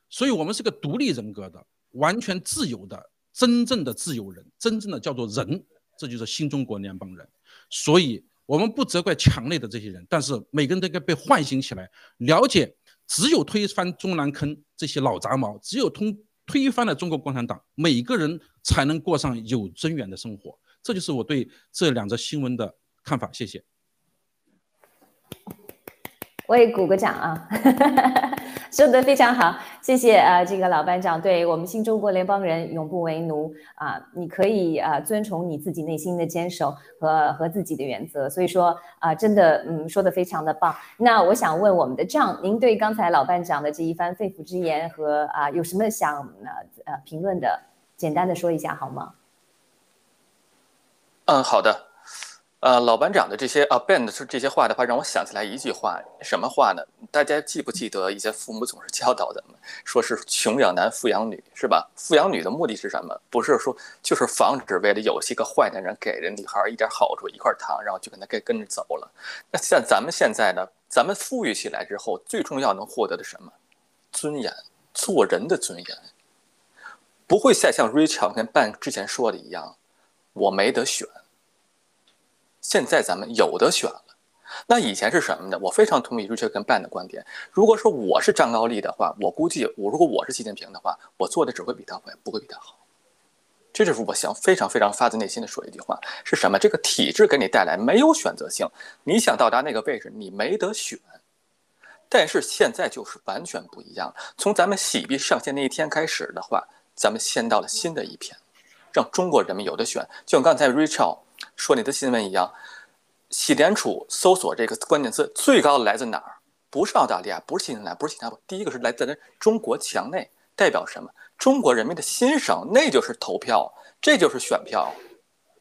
所以我们是个独立人格的、完全自由的、真正的自由人，真正的叫做人。这就是新中国联邦人，所以我们不责怪墙内的这些人，但是每个人都该被唤醒起来，了解只有推翻中南坑这些老杂毛，只有通推翻了中国共产党，每个人才能过上有尊严的生活。这就是我对这两则新闻的看法。谢谢。我也鼓个掌啊，说的非常好，谢谢啊，这个老班长，对我们新中国联邦人永不为奴啊，你可以啊遵从你自己内心的坚守和和自己的原则，所以说啊，真的嗯说的非常的棒。那我想问我们的账，您对刚才老班长的这一番肺腑之言和啊有什么想呃呃评论的，简单的说一下好吗？嗯，好的。呃，老班长的这些啊，Ben 的这些话的话，让我想起来一句话，什么话呢？大家记不记得以前父母总是教导咱们，说是穷养男，富养女，是吧？富养女的目的是什么？不是说就是防止为了有些个坏男人给人女孩一点好处，一块糖，然后就跟他跟跟着走了。那像咱们现在呢，咱们富裕起来之后，最重要能获得的什么？尊严，做人的尊严，不会再像 Rachel 跟 Ben 之前说的一样，我没得选。现在咱们有的选了，那以前是什么呢？我非常同意 Richard 跟 Ben 的观点。如果说我是张高丽的话，我估计我如果我是习近平的话，我做的只会比他坏，不会比他好。这就是我想非常非常发自内心的说一句话：是什么？这个体制给你带来没有选择性，你想到达那个位置，你没得选。但是现在就是完全不一样。从咱们洗币上线那一天开始的话，咱们先到了新的一篇，让中国人民有的选。就像刚才 Richard。说你的新闻一样，西联储搜索这个关键词最高的来自哪儿？不是澳大利亚，不是新西兰，不是新加坡，第一个是来自咱中国墙内，代表什么？中国人民的心声，那就是投票，这就是选票，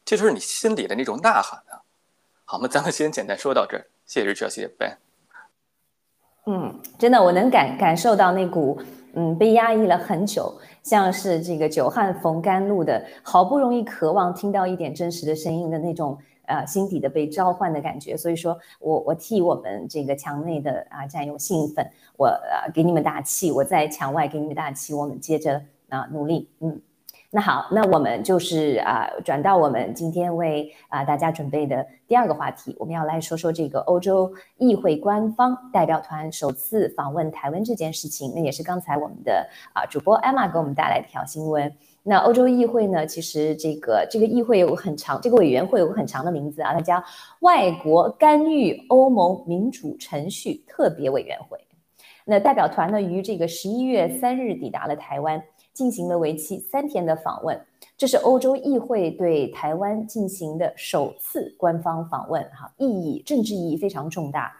这就是你心里的那种呐喊啊！好吗？咱们先简单说到这儿，谢谢日志，谢谢 Ben。嗯，真的，我能感感受到那股嗯被压抑了很久。像是这个久旱逢甘露的，好不容易渴望听到一点真实的声音的那种，呃，心底的被召唤的感觉。所以说我我替我们这个墙内的啊战友兴奋，我啊给你们打气，我在墙外给你们打气，我们接着啊努力，嗯。那好，那我们就是啊，转到我们今天为啊大家准备的第二个话题，我们要来说说这个欧洲议会官方代表团首次访问台湾这件事情。那也是刚才我们的啊主播 Emma 给我们带来的一条新闻。那欧洲议会呢，其实这个这个议会有个很长，这个委员会有个很长的名字啊，它叫外国干预欧盟民主程序特别委员会。那代表团呢，于这个十一月三日抵达了台湾。进行了为期三天的访问，这是欧洲议会对台湾进行的首次官方访问，哈，意义政治意义非常重大。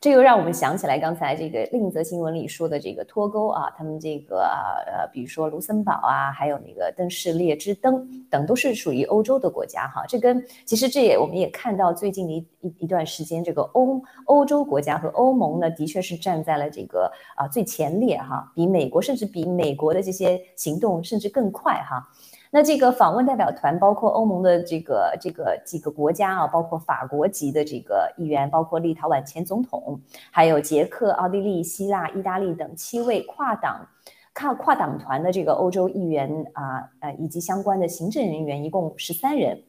这又让我们想起来刚才这个另一则新闻里说的这个脱钩啊，他们这个呃，比如说卢森堡啊，还有那个登士列支登等，都是属于欧洲的国家哈。这跟其实这也我们也看到最近的一一一段时间，这个欧欧洲国家和欧盟呢，的确是站在了这个啊最前列哈，比美国甚至比美国的这些行动甚至更快哈。那这个访问代表团包括欧盟的这个这个几个国家啊，包括法国籍的这个议员，包括立陶宛前总统，还有捷克、奥地利、希腊、意大利等七位跨党跨跨党团的这个欧洲议员啊，呃，以及相关的行政人员，一共十三人。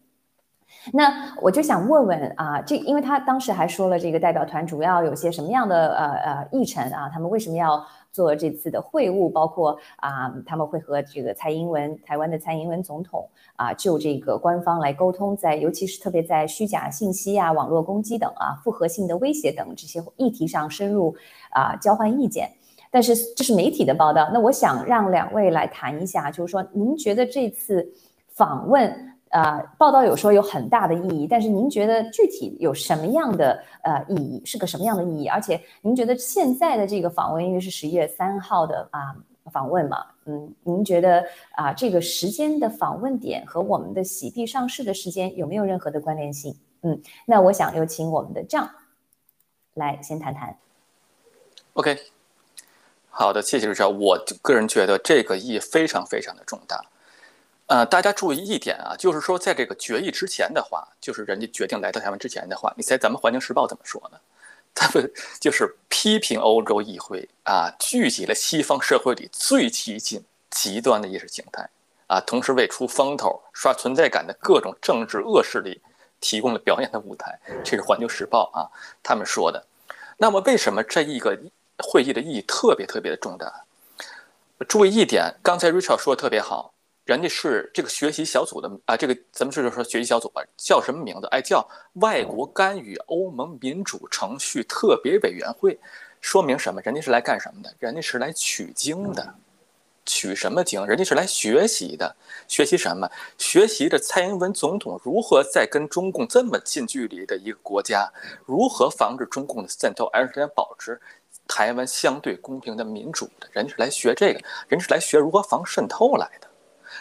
那我就想问问啊，这因为他当时还说了，这个代表团主要有些什么样的呃呃议程啊？他们为什么要？做这次的会晤，包括啊，他们会和这个蔡英文、台湾的蔡英文总统啊，就这个官方来沟通，在尤其是特别在虚假信息啊、网络攻击等啊、复合性的威胁等这些议题上深入啊交换意见。但是这是媒体的报道，那我想让两位来谈一下，就是说您觉得这次访问？呃，报道有说有很大的意义，但是您觉得具体有什么样的呃意义？是个什么样的意义？而且您觉得现在的这个访问，因为是十一月三号的啊访问嘛，嗯，您觉得啊这个时间的访问点和我们的洗币上市的时间有没有任何的关联性？嗯，那我想有请我们的账来先谈谈。OK，好的，谢谢主持人。我个人觉得这个意义非常非常的重大。呃，大家注意一点啊，就是说，在这个决议之前的话，就是人家决定来到台湾之前的话，你猜咱们《环球时报》怎么说呢？他们就是批评欧洲议会啊，聚集了西方社会里最激进、极端的意识形态啊，同时为出风头、刷存在感的各种政治恶势力提供了表演的舞台。这是《环球时报》啊，他们说的。那么，为什么这一个会议的意义特别特别的重大？注意一点，刚才 Richard 说的特别好。人家是这个学习小组的啊，这个咱们这就是说学习小组吧，叫什么名字？哎，叫外国干预欧盟民主程序特别委员会，说明什么？人家是来干什么的？人家是来取经的，取什么经？人家是来学习的，学习什么？学习着蔡英文总统如何在跟中共这么近距离的一个国家，如何防止中共的渗透，而且保持台湾相对公平的民主的。人家是来学这个，人家是来学如何防渗透来的。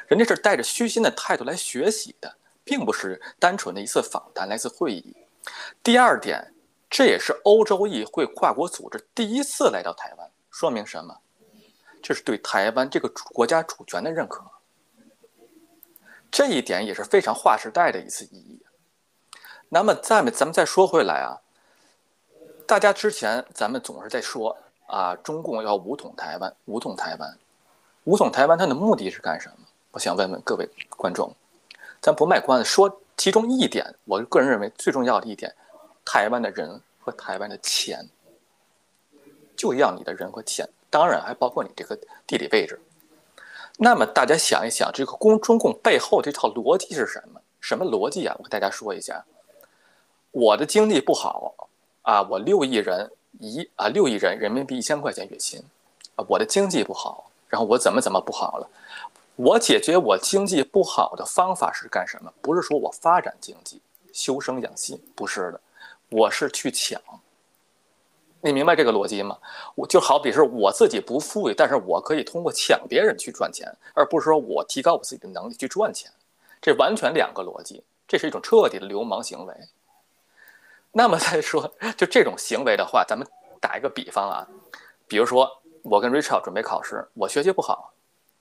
人家是带着虚心的态度来学习的，并不是单纯的一次访谈、来自会议。第二点，这也是欧洲议会跨国组织第一次来到台湾，说明什么？这是对台湾这个国家主权的认可。这一点也是非常划时代的一次意义。那么，再咱们再说回来啊，大家之前咱们总是在说啊，中共要武统台湾，武统台湾，武统台湾，它的目的是干什么？我想问问各位观众，咱不卖关子，说其中一点，我个人认为最重要的一点，台湾的人和台湾的钱，就要你的人和钱，当然还包括你这个地理位置。那么大家想一想，这个公中共背后这套逻辑是什么？什么逻辑啊？我跟大家说一下。我的经济不好啊，我六亿人一啊六亿人人民币一千块钱月薪啊，我的经济不好，然后我怎么怎么不好了？我解决我经济不好的方法是干什么？不是说我发展经济、修身养性，不是的，我是去抢。你明白这个逻辑吗？我就好比是我自己不富裕，但是我可以通过抢别人去赚钱，而不是说我提高我自己的能力去赚钱，这完全两个逻辑，这是一种彻底的流氓行为。那么再说，就这种行为的话，咱们打一个比方啊，比如说我跟 Rachel 准备考试，我学习不好，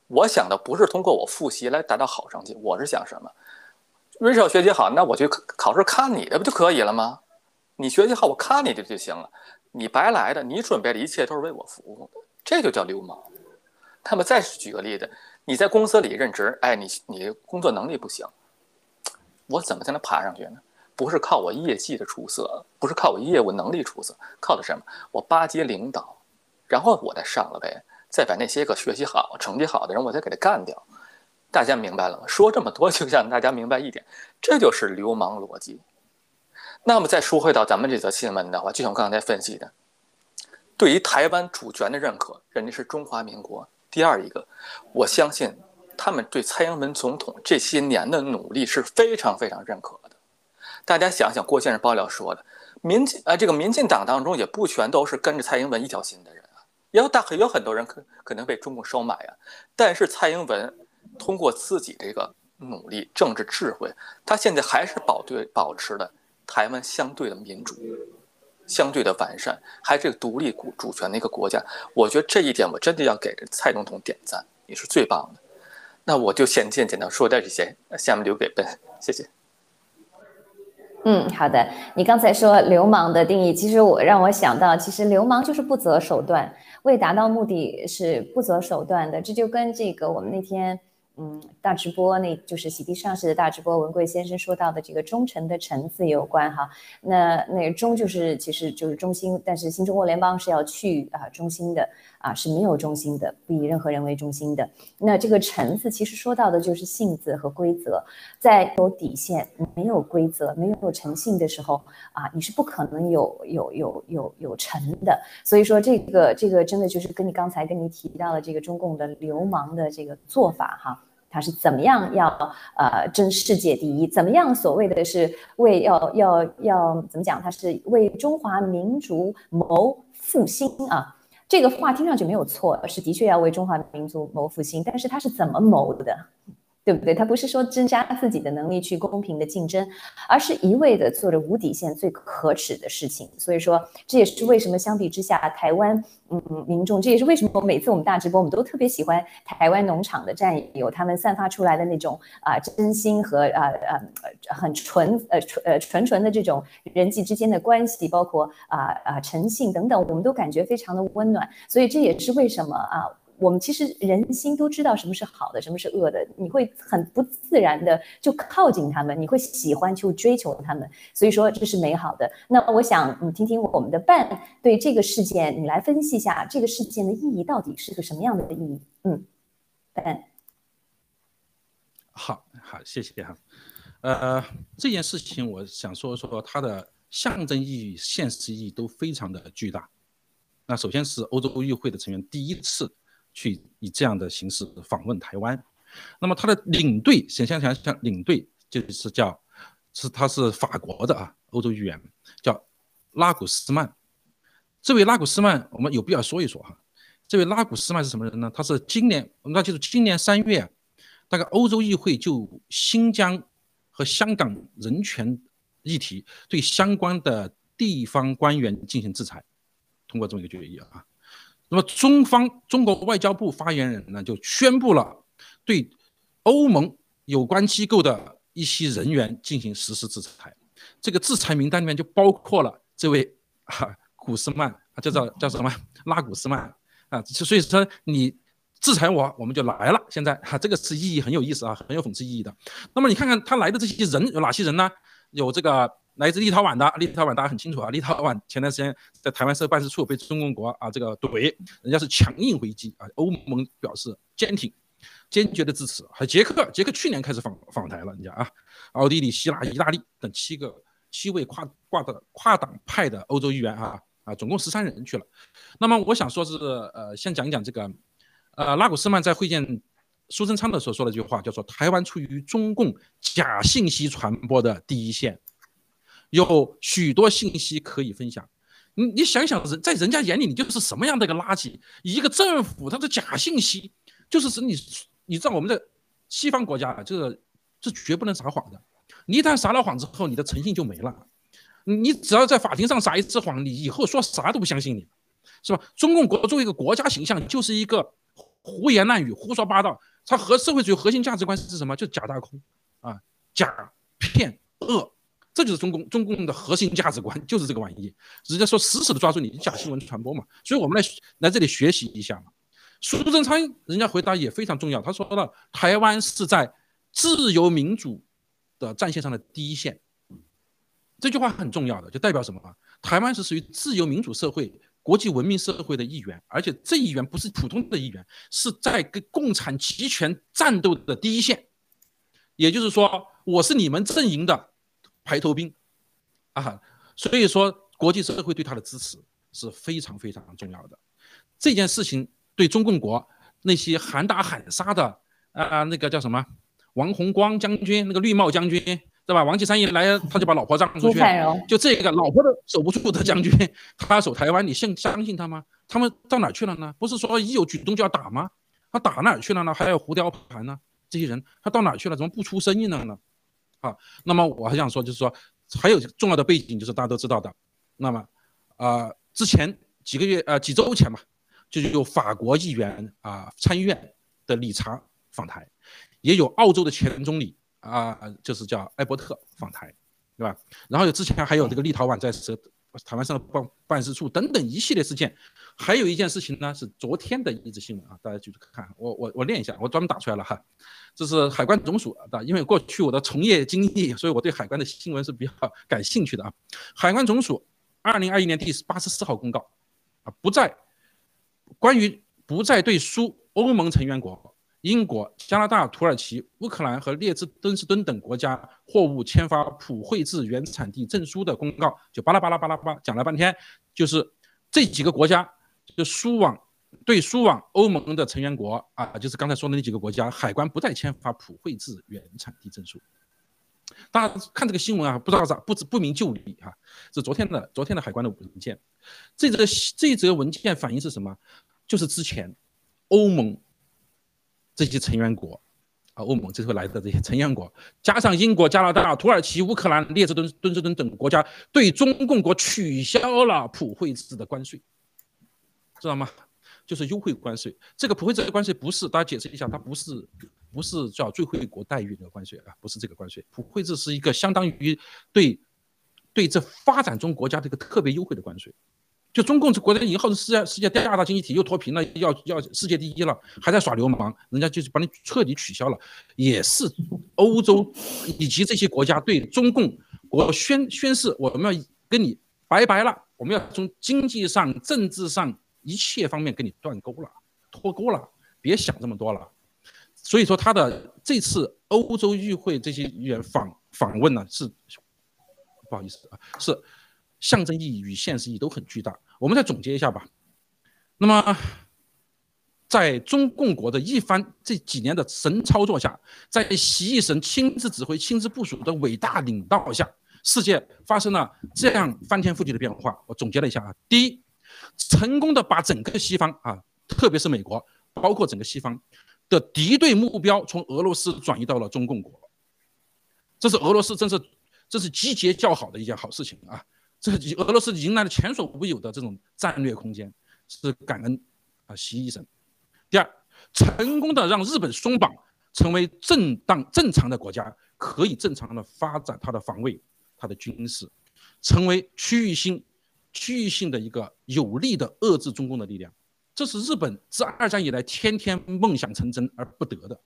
我想的不是通过我复习来达到好成绩，我是想什么？Rachel 学习好，那我就考试看你的不就可以了吗？你学习好，我看你的就行了，你白来的，你准备的一切都是为我服务的，这就叫流氓。那么再举个例子，你在公司里任职，哎，你你工作能力不行，我怎么才能爬上去呢？不是靠我业绩的出色，不是靠我业务能力出色，靠的什么？我巴结领导，然后我再上了呗，再把那些个学习好、成绩好的人，我再给他干掉。大家明白了吗？说这么多，就让大家明白一点，这就是流氓逻辑。那么再说回到咱们这则新闻的话，就像我刚才分析的，对于台湾主权的认可，人家是中华民国。第二一个，我相信他们对蔡英文总统这些年的努力是非常非常认可的。大家想想，郭先生爆料说的，民进啊，这个民进党当中也不全都是跟着蔡英文一条心的人，也有大有很多人可可能被中共收买啊。但是蔡英文通过自己这个努力、政治智慧，他现在还是保对保持了台湾相对的民主、相对的完善，还是独立主主权的一个国家。我觉得这一点我真的要给蔡总统点赞，你是最棒的。那我就先简简单说点这些，下面留给本，谢谢。嗯，好的。你刚才说流氓的定义，其实我让我想到，其实流氓就是不择手段，为达到目的是不择手段的。这就跟这个我们那天。嗯，大直播那就是喜地上市的大直播，文贵先生说到的这个忠诚的诚字有关哈。那那忠就是其实就是忠心，但是新中国联邦是要去啊忠心的啊是没有中心的，不以任何人为中心的。那这个诚字其实说到的就是性子和规则，在有底线、没有规则、没有诚信的时候啊，你是不可能有有有有有诚的。所以说这个这个真的就是跟你刚才跟你提到的这个中共的流氓的这个做法哈。他是怎么样要呃争世界第一？怎么样所谓的是为要要要怎么讲？他是为中华民族谋复兴啊！这个话听上去没有错，是的确要为中华民族谋复兴，但是他是怎么谋的？对不对？他不是说增加自己的能力去公平的竞争，而是一味的做着无底线、最可耻的事情。所以说，这也是为什么相比之下，台湾嗯民众，这也是为什么每次我们大直播，我们都特别喜欢台湾农场的战友，他们散发出来的那种啊真心和啊啊很纯呃纯呃纯纯的这种人际之间的关系，包括啊啊诚信等等，我们都感觉非常的温暖。所以这也是为什么啊。我们其实人心都知道什么是好的，什么是恶的，你会很不自然的就靠近他们，你会喜欢去追求他们，所以说这是美好的。那我想你听听我们的伴对这个事件，你来分析一下这个事件的意义到底是个什么样的意义？嗯，伴。好好，谢谢哈。呃，这件事情我想说说它的象征意义、现实意义都非常的巨大。那首先是欧洲议会的成员第一次。去以这样的形式访问台湾，那么他的领队，想想想想，领队就是叫，是他是法国的啊，欧洲议员叫拉古斯曼。这位拉古斯曼，我们有必要说一说哈。这位拉古斯曼是什么人呢？他是今年，那就是今年三月，大概欧洲议会就新疆和香港人权议题，对相关的地方官员进行制裁，通过这么一个决议啊。那么中方中国外交部发言人呢就宣布了对欧盟有关机构的一些人员进行实施制裁，这个制裁名单里面就包括了这位 啊古斯曼啊叫做叫什么拉古斯曼啊，所以说你。制裁我，我们就来了。现在哈，这个是意义很有意思啊，很有讽刺意义的。那么你看看他来的这些人有哪些人呢？有这个来自立陶宛的，立陶宛大家很清楚啊。立陶宛前段时间在台湾设办事处被中共国啊这个怼，人家是强硬回击啊。欧盟表示坚挺、坚决的支持。还有捷克，捷克去年开始访访台了，人家啊。奥地利、希腊、意大利等七个七位跨挂的跨党派的欧洲议员啊啊，总共十三人去了。那么我想说是呃，先讲讲这个。呃，拉古斯曼在会见苏贞昌的时候说了一句话，叫做“台湾处于中共假信息传播的第一线，有许多信息可以分享。你你想想，人在人家眼里，你就是什么样的一个垃圾？一个政府，它的假信息，就是指你你知道我们的西方国家啊，这个是绝不能撒谎的。你一旦撒了谎之后，你的诚信就没了。你只要在法庭上撒一次谎，你以后说啥都不相信你，是吧？中共国作为一个国家形象，就是一个。胡言乱语、胡说八道，它和社会主义核心价值观是什么？就假大空，啊，假骗恶，这就是中共中共的核心价值观，就是这个玩意。人家说死死的抓住你，假新闻传播嘛。所以我们来来这里学习一下嘛。苏贞昌人家回答也非常重要，他说了，台湾是在自由民主的战线上的第一线，这句话很重要的，就代表什么？台湾是属于自由民主社会。国际文明社会的一员，而且这一员不是普通的一员，是在跟共产集权战斗的第一线。也就是说，我是你们阵营的排头兵啊！所以说，国际社会对他的支持是非常非常重要的。这件事情对中共国那些喊打喊杀的啊，那个叫什么王洪光将军，那个绿帽将军。对吧？王岐山一来，他就把老婆让出去。就这个老婆都守不住的将军，他守台湾，你信相信他吗？他们到哪去了呢？不是说一有举动就要打吗？他打哪去了呢？还有胡雕盘呢？这些人他到哪去了？怎么不出声音了呢？啊，那么我还想说，就是说还有重要的背景，就是大家都知道的。那么啊，之前几个月呃几周前吧，就有法国议员啊参议院的理查访台，也有澳洲的前总理。啊，就是叫艾伯特访台，对吧？然后有之前还有这个立陶宛在台湾上的办办事处等等一系列事件，还有一件事情呢是昨天的一则新闻啊，大家继续看，我我我念一下，我专门打出来了哈，这是海关总署的，因为过去我的从业经历，所以我对海关的新闻是比较感兴趣的啊。海关总署二零二一年第八十四号公告啊，不再关于不再对苏欧盟成员国。英国、加拿大、土耳其、乌克兰和列支敦士敦等国家货物签发普惠制原产地证书的公告，就巴拉巴拉巴拉巴拉讲了半天，就是这几个国家就输往对输往欧盟的成员国啊，就是刚才说的那几个国家，海关不再签发普惠制原产地证书。大家看这个新闻啊，不知道咋不知不明就里哈，是昨天的昨天的海关的文件，这则这则文件反映是什么？就是之前欧盟。这些成员国，啊，欧盟这次来的这些成员国，加上英国、加拿大、土耳其、乌克兰、列支敦敦士敦等国家，对中共国取消了普惠制的关税，知道吗？就是优惠关税。这个普惠制的关税不是，大家解释一下，它不是不是叫最惠国待遇的关税啊，不是这个关税。普惠制是一个相当于对对这发展中国家的一个特别优惠的关税。就中共这国家以后是世界世界第二大经济体，又脱贫了，要要世界第一了，还在耍流氓，人家就是把你彻底取消了，也是欧洲以及这些国家对中共国宣宣誓，我们要跟你拜拜了，我们要从经济上、政治上一切方面跟你断钩了，脱钩了，别想这么多了。所以说他的这次欧洲议会这些议员访访问呢，是不好意思啊，是。象征意义与现实意义都很巨大。我们再总结一下吧。那么，在中共国的一番这几年的神操作下，在习义神亲自指挥、亲自部署的伟大领导下，世界发生了这样翻天覆地的变化。我总结了一下啊：第一，成功的把整个西方啊，特别是美国，包括整个西方的敌对目标从俄罗斯转移到了中共国。这是俄罗斯真是这是集结较好的一件好事情啊！这俄罗斯迎来了前所未有的这种战略空间，是感恩啊习医生。第二，成功的让日本松绑，成为正当正常的国家，可以正常的发展它的防卫、它的军事，成为区域性、区域性的一个有力的遏制中共的力量。这是日本自二战以来天天梦想成真而不得的。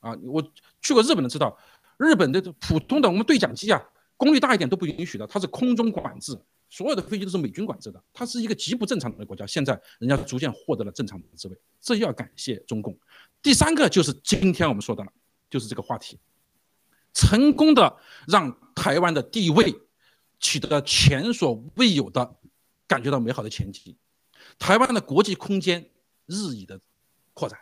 啊，我去过日本的知道，日本的普通的我们对讲机啊，功率大一点都不允许的，它是空中管制，所有的飞机都是美军管制的，它是一个极不正常的国家。现在人家逐渐获得了正常的地位，这要感谢中共。第三个就是今天我们说的了，就是这个话题，成功的让台湾的地位取得了前所未有的感觉到美好的前景，台湾的国际空间日益的扩展。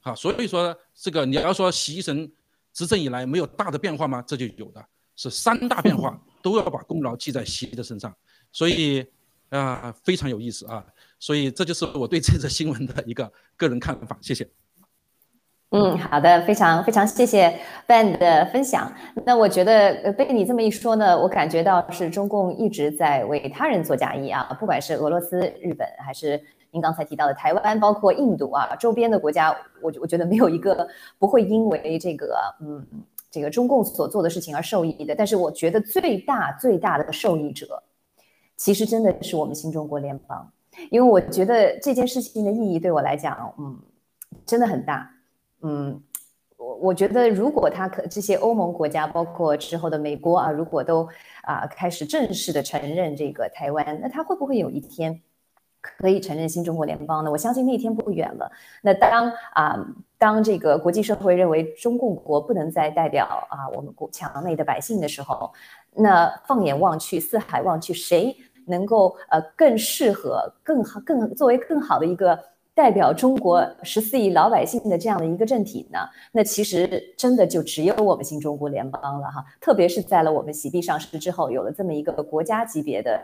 啊，所以说这个你要说习医生执政以来没有大的变化吗？这就有的是三大变化，都要把功劳记在习的身上，所以啊非常有意思啊，所以这就是我对这则新闻的一个个人看法，谢谢。嗯，好的，非常非常谢谢 Ben 的分享。那我觉得被你这么一说呢，我感觉到是中共一直在为他人做嫁衣啊，不管是俄罗斯、日本还是。您刚才提到的台湾，包括印度啊，周边的国家，我我觉得没有一个不会因为这个，嗯，这个中共所做的事情而受益的。但是我觉得最大最大的受益者，其实真的是我们新中国联邦，因为我觉得这件事情的意义对我来讲，嗯，真的很大。嗯，我我觉得如果他可这些欧盟国家，包括之后的美国啊，如果都啊开始正式的承认这个台湾，那他会不会有一天？可以承认新中国联邦呢？我相信那一天不远了。那当啊，当这个国际社会认为中共国不能再代表啊我们国墙内的百姓的时候，那放眼望去，四海望去，谁能够呃更适合、更好、更作为更好的一个？代表中国十四亿老百姓的这样的一个政体呢，那其实真的就只有我们新中国联邦了哈。特别是在了我们洗币上市之后，有了这么一个国家级别的，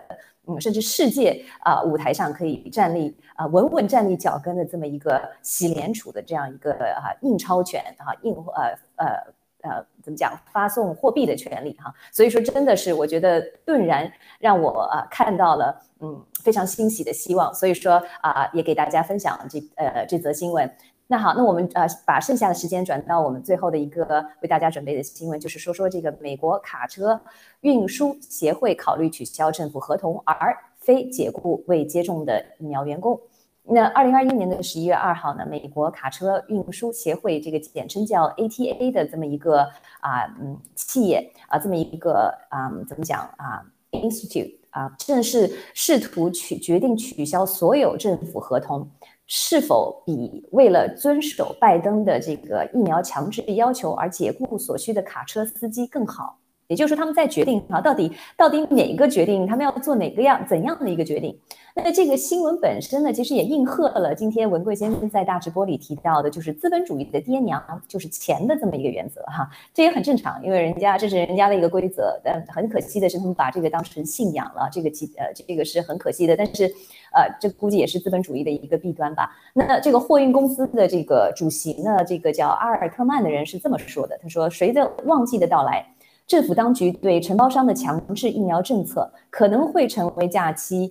嗯，甚至世界啊舞台上可以站立啊稳稳站立脚跟的这么一个洗联储的这样一个啊印钞权啊印呃呃。呃，怎么讲？发送货币的权利哈，所以说真的是，我觉得顿然让我啊看到了，嗯，非常欣喜的希望。所以说啊，也给大家分享这呃这则新闻。那好，那我们呃把剩下的时间转到我们最后的一个为大家准备的新闻，就是说说这个美国卡车运输协会考虑取消政府合同而非解雇未接种的疫苗员工。那二零二一年的十一月二号呢，美国卡车运输协会这个简称叫 ATA 的这么一个啊嗯企业啊这么一个啊怎么讲啊 institute 啊正式试图取决定取消所有政府合同，是否比为了遵守拜登的这个疫苗强制要求而解雇所需的卡车司机更好？也就是说，他们在决定啊，到底到底哪一个决定，他们要做哪个样怎样的一个决定？那这个新闻本身呢，其实也应和了今天文贵先生在大直播里提到的，就是资本主义的爹娘就是钱的这么一个原则哈。这也很正常，因为人家这是人家的一个规则。但很可惜的是，他们把这个当成信仰了，这个其呃这个是很可惜的。但是，呃，这估计也是资本主义的一个弊端吧。那这个货运公司的这个主席呢，这个叫阿尔特曼的人是这么说的，他说：“随着旺季的到来。”政府当局对承包商的强制疫苗政策可能会成为假期、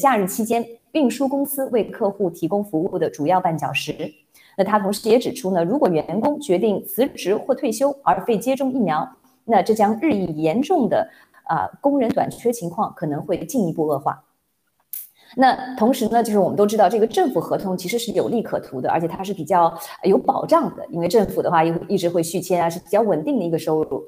假日期间运输公司为客户提供服务的主要绊脚石。那他同时也指出呢，如果员工决定辞职或退休而非接种疫苗，那这将日益严重的啊工人短缺情况可能会进一步恶化。那同时呢，就是我们都知道，这个政府合同其实是有利可图的，而且它是比较有保障的，因为政府的话一一直会续签啊，是比较稳定的一个收入。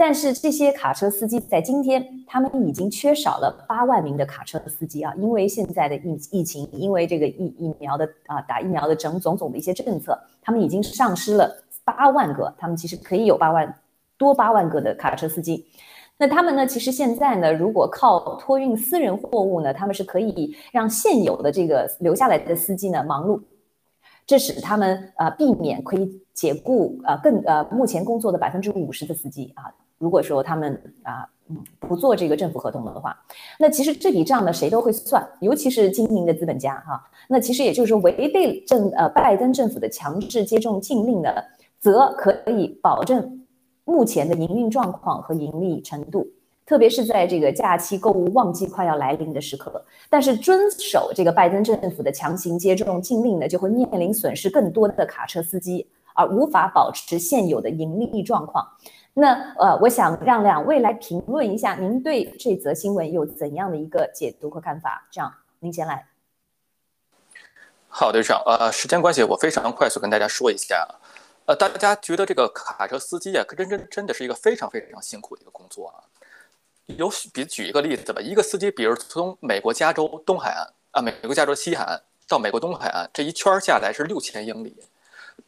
但是这些卡车司机在今天，他们已经缺少了八万名的卡车司机啊，因为现在的疫疫情，因为这个疫疫苗的啊打疫苗的整种种的一些政策，他们已经丧失了八万个，他们其实可以有八万多八万个的卡车司机。那他们呢，其实现在呢，如果靠托运私人货物呢，他们是可以让现有的这个留下来的司机呢忙碌，这使他们呃避免可以解雇呃更呃目前工作的百分之五十的司机啊。如果说他们啊，嗯，不做这个政府合同的话，那其实这笔账呢，谁都会算，尤其是精明的资本家哈。那其实也就是说，违背政呃拜登政府的强制接种禁令的，则可以保证目前的营运状况和盈利程度。特别是在这个假期购物旺季快要来临的时刻，但是遵守这个拜登政府的强行接种禁令呢，就会面临损失更多的卡车司机，而无法保持现有的盈利状况。那呃，我想让两位来评论一下，您对这则新闻有怎样的一个解读和看法？这样，您先来。好，队长，呃，时间关系，我非常快速跟大家说一下，呃，大家觉得这个卡车司机啊，真真真的是一个非常非常辛苦的一个工作啊。有比举一个例子吧，一个司机，比如从美国加州东海岸啊，美国加州西海岸到美国东海岸，这一圈下来是六千英里。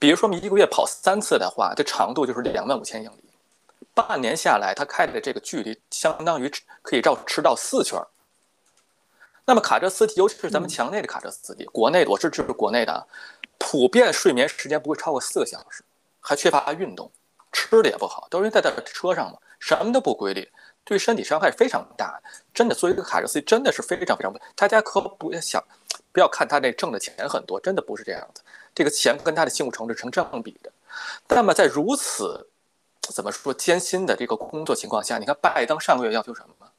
比如说，我们一个月跑三次的话，这长度就是两万五千英里。半年下来，他开的这个距离相当于可以绕赤道四圈。那么卡车司机，尤其是咱们墙内的卡车司机，国内的，我是指国内的，普遍睡眠时间不会超过四个小时，还缺乏运动，吃的也不好，都是在在车上嘛，什么都不规律。对身体伤害非常大，真的。作为一个卡车司机，真的是非常非常大家可不要想，不要看他那挣的钱很多，真的不是这样的。这个钱跟他的辛苦程度成正比的。那么在如此怎么说艰辛的这个工作情况下，你看拜登上个月要求什么？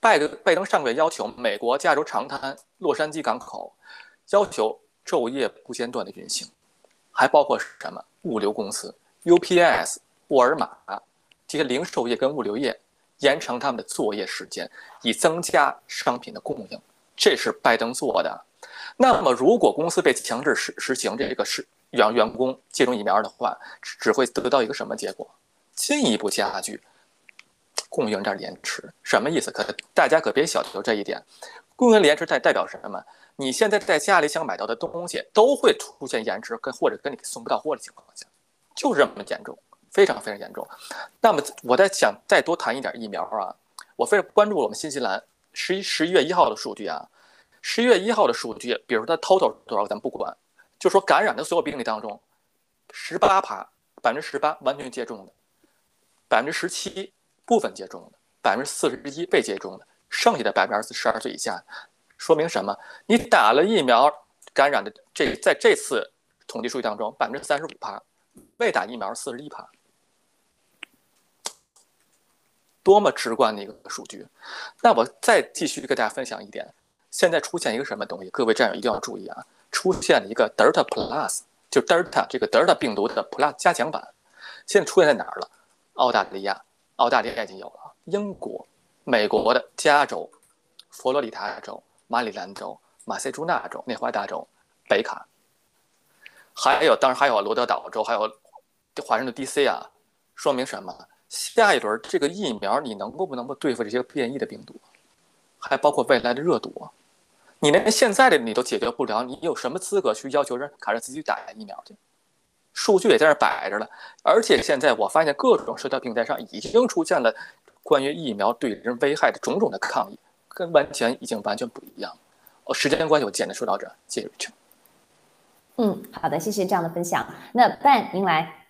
拜登拜登上个月要求美国加州长滩洛杉矶港口要求昼夜不间断的运行，还包括什么物流公司 UPS、沃尔玛这些零售业跟物流业。延长他们的作业时间，以增加商品的供应，这是拜登做的。那么，如果公司被强制实实行这个是让员工接种疫苗的话，只会得到一个什么结果？进一步加剧供应链延迟。什么意思？可大家可别小瞧这一点。供应链延迟代代表什么？你现在在家里想买到的东西都会出现延迟，跟或者跟你送不到货的情况下，就这么严重。非常非常严重。那么我在想再多谈一点疫苗啊，我非常关注我们新西兰十一十一月一号的数据啊，十一月一号的数据，比如它 total 多少咱不管，就说感染的所有病例当中，十八趴百分之十八完全接种的，百分之十七部分接种的，百分之四十一被接种的，剩下的百分之二十二岁以下，说明什么？你打了疫苗感染的这在这次统计数据当中，百分之三十五趴，未打疫苗四十一趴。多么直观的一个数据，那我再继续跟大家分享一点，现在出现一个什么东西？各位战友一定要注意啊！出现了一个 Delta Plus，就 Delta 这个 Delta 病毒的 Plus 加强版，现在出现在哪儿了？澳大利亚，澳大利亚已经有了；英国、美国的加州、佛罗里达州、马里兰州、马塞诸纳州、内华达州、北卡，还有当然还有罗德岛州，还有华盛顿 DC 啊，说明什么？下一轮这个疫苗，你能够不能够对付这些变异的病毒，还包括未来的热毒？你连现在的你都解决不了，你有什么资格去要求人卡着自己打疫苗去？数据也在那摆着了，而且现在我发现各种社交平台上已经出现了关于疫苗对人危害的种种的抗议，跟完全已经完全不一样。哦，时间关系，我简单说到这，谢谢瑞秋。嗯，好的，谢谢这样的分享。那 Ben，您来。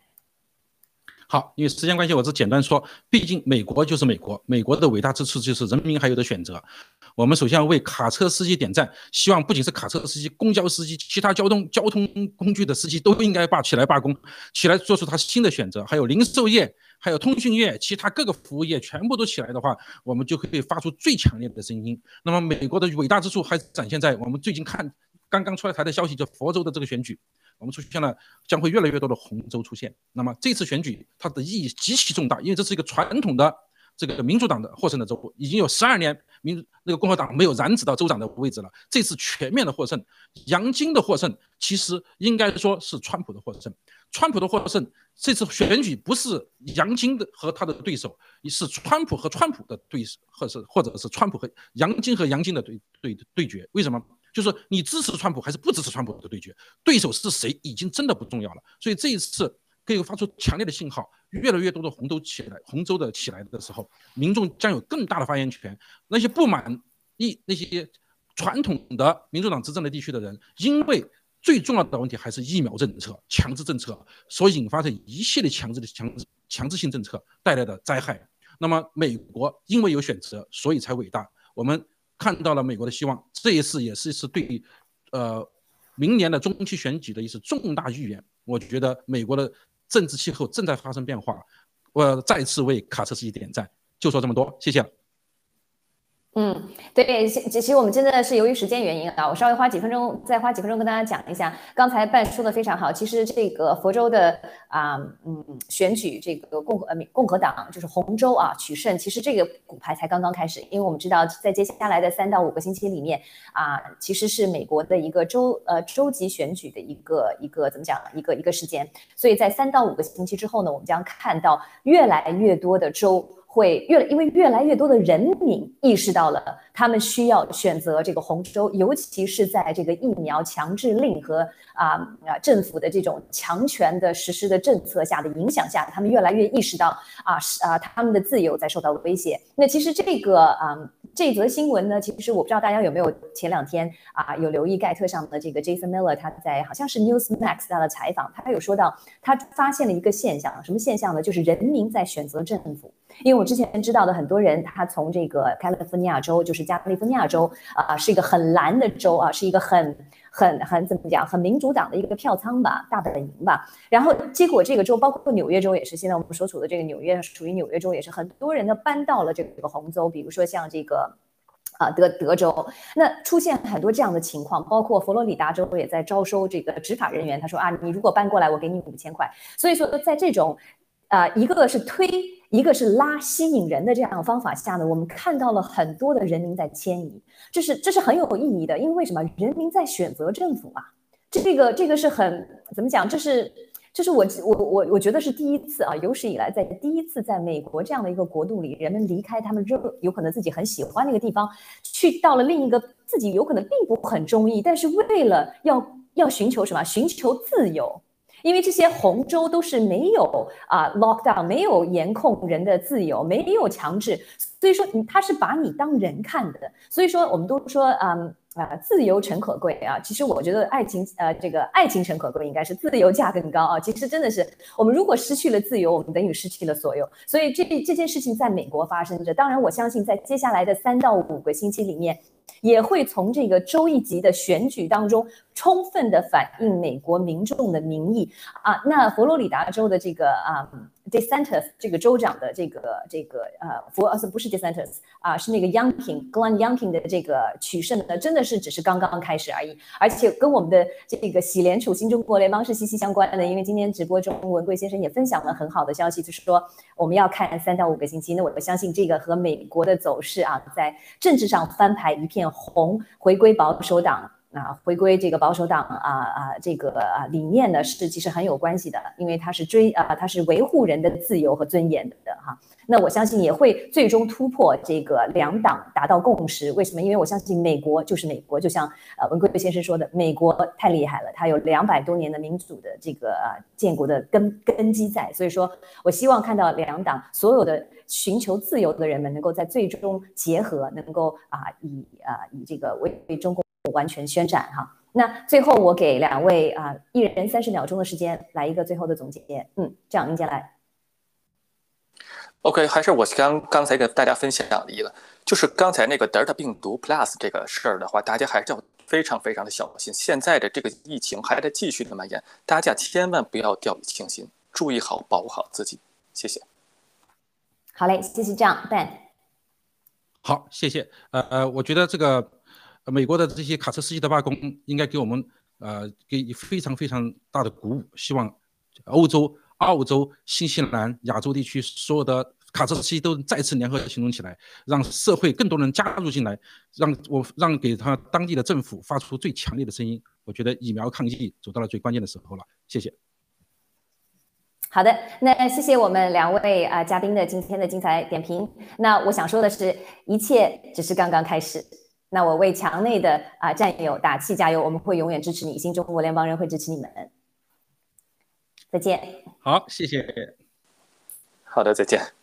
好，因为时间关系，我只简单说。毕竟美国就是美国，美国的伟大之处就是人民还有的选择。我们首先要为卡车司机点赞，希望不仅是卡车司机、公交司机，其他交通交通工具的司机都应该罢起来罢工，起来做出他新的选择。还有零售业、还有通讯业、其他各个服务业全部都起来的话，我们就可以发出最强烈的声音。那么美国的伟大之处还展现在我们最近看刚刚出来台的消息，就佛州的这个选举。我们出现了将会越来越多的红州出现。那么这次选举它的意义极其重大，因为这是一个传统的这个民主党的获胜的州，已经有十二年民那个共和党没有染指到州长的位置了。这次全面的获胜，杨金的获胜，其实应该说是川普的获胜。川普的获胜，这次选举不是杨金的和他的对手，是川普和川普的对手，或是或者是川普和杨金和杨金的对对对决。为什么？就是你支持川普还是不支持川普的对决，对手是谁已经真的不重要了。所以这一次可以发出强烈的信号，越来越多的红州起来，红州的起来的时候，民众将有更大的发言权。那些不满意那些传统的民主党执政的地区的人，因为最重要的问题还是疫苗政策、强制政策所引发的一系列强制的强强制性政策带来的灾害。那么美国因为有选择，所以才伟大。我们。看到了美国的希望，这一次也是一次对，呃，明年的中期选举的一次重大预言。我觉得美国的政治气候正在发生变化，我再次为卡车司机点赞。就说这么多，谢谢。嗯，对，其实我们真的是由于时间原因啊，我稍微花几分钟，再花几分钟跟大家讲一下。刚才办说的非常好，其实这个佛州的啊，嗯，选举这个共和呃共和党就是红州啊取胜，其实这个骨牌才刚刚开始，因为我们知道在接下来的三到五个星期里面啊，其实是美国的一个州呃州级选举的一个一个怎么讲一个一个时间，所以在三到五个星期之后呢，我们将看到越来越多的州。会越因为越来越多的人民意识到了，他们需要选择这个红州，尤其是在这个疫苗强制令和啊啊政府的这种强权的实施的政策下的影响下，他们越来越意识到啊是啊他们的自由在受到了威胁。那其实这个啊这则新闻呢，其实我不知道大家有没有前两天啊有留意盖特上的这个 Jason Miller 他在好像是 Newsmax 他的采访，他有说到他发现了一个现象，什么现象呢？就是人民在选择政府。因为我之前知道的很多人，他从这个加利福尼亚州，就是加利福尼亚州啊，是一个很蓝的州啊，是一个很很很怎么讲，很民主党的一个票仓吧，大本营吧。然后结果这个州，包括纽约州也是，现在我们所处的这个纽约属于纽约州，也是很多人呢搬到了这个红州，比如说像这个啊德德州，那出现很多这样的情况，包括佛罗里达州也在招收这个执法人员，他说啊，你如果搬过来，我给你五千块。所以说在这种啊，一个是推。一个是拉吸引人的这样的方法下呢，我们看到了很多的人民在迁移，这是这是很有意义的，因为为什么人民在选择政府嘛？这个这个是很怎么讲？这是这是我我我我觉得是第一次啊，有史以来在第一次在美国这样的一个国度里，人们离开他们热有可能自己很喜欢那个地方，去到了另一个自己有可能并不很中意，但是为了要要寻求什么？寻求自由。因为这些红州都是没有啊 lockdown，没有严控人的自由，没有强制，所以说他是把你当人看的。所以说我们都说嗯啊自由诚可贵啊，其实我觉得爱情呃这个爱情诚可贵应该是自由价更高啊。其实真的是我们如果失去了自由，我们等于失去了所有。所以这这件事情在美国发生着，当然我相信在接下来的三到五个星期里面。也会从这个州一级的选举当中充分的反映美国民众的民意啊。那佛罗里达州的这个啊，DeSantis 这个州长的这个这个呃，佛呃不是 DeSantis 啊，是那个 Youngkin，Glenn Youngkin 的这个取胜呢，真的是只是刚刚开始而已。而且跟我们的这个喜联储新中国联邦是息息相关的，因为今天直播中文贵先生也分享了很好的消息，就是说我们要看三到五个星期。那我相信这个和美国的走势啊，在政治上翻牌一片。红回归保守党啊，回归这个保守党啊啊，这个啊理念呢是其实很有关系的，因为它是追啊，它是维护人的自由和尊严的哈。那我相信也会最终突破这个两党达到共识。为什么？因为我相信美国就是美国，就像呃文贵先生说的，美国太厉害了，它有两百多年的民主的这个建国的根根基在。所以说我希望看到两党所有的。寻求自由的人们能够在最终结合，能够啊以啊以这个为中共完全宣展哈。那最后我给两位啊一人三十秒钟的时间来一个最后的总结。嗯，这样您先来。OK，还是我刚刚才给大家分享的一个，就是刚才那个德尔塔病毒 Plus 这个事儿的话，大家还是要非常非常的小心。现在的这个疫情还在继续的蔓延，大家千万不要掉以轻心，注意好保护好自己。谢谢。好嘞，谢谢张 Ben。好，谢谢。呃呃，我觉得这个美国的这些卡车司机的罢工，应该给我们呃给非常非常大的鼓舞。希望欧洲、澳洲、新西兰、亚洲地区所有的卡车司机都再次联合行动起来，让社会更多人加入进来，让我让给他当地的政府发出最强烈的声音。我觉得疫苗抗疫走到了最关键的时候了。谢谢。好的，那谢谢我们两位啊嘉宾的今天的精彩点评。那我想说的是，一切只是刚刚开始。那我为墙内的啊战友打气加油，我们会永远支持你，新中国联邦人会支持你们。再见。好，谢谢。好的，再见。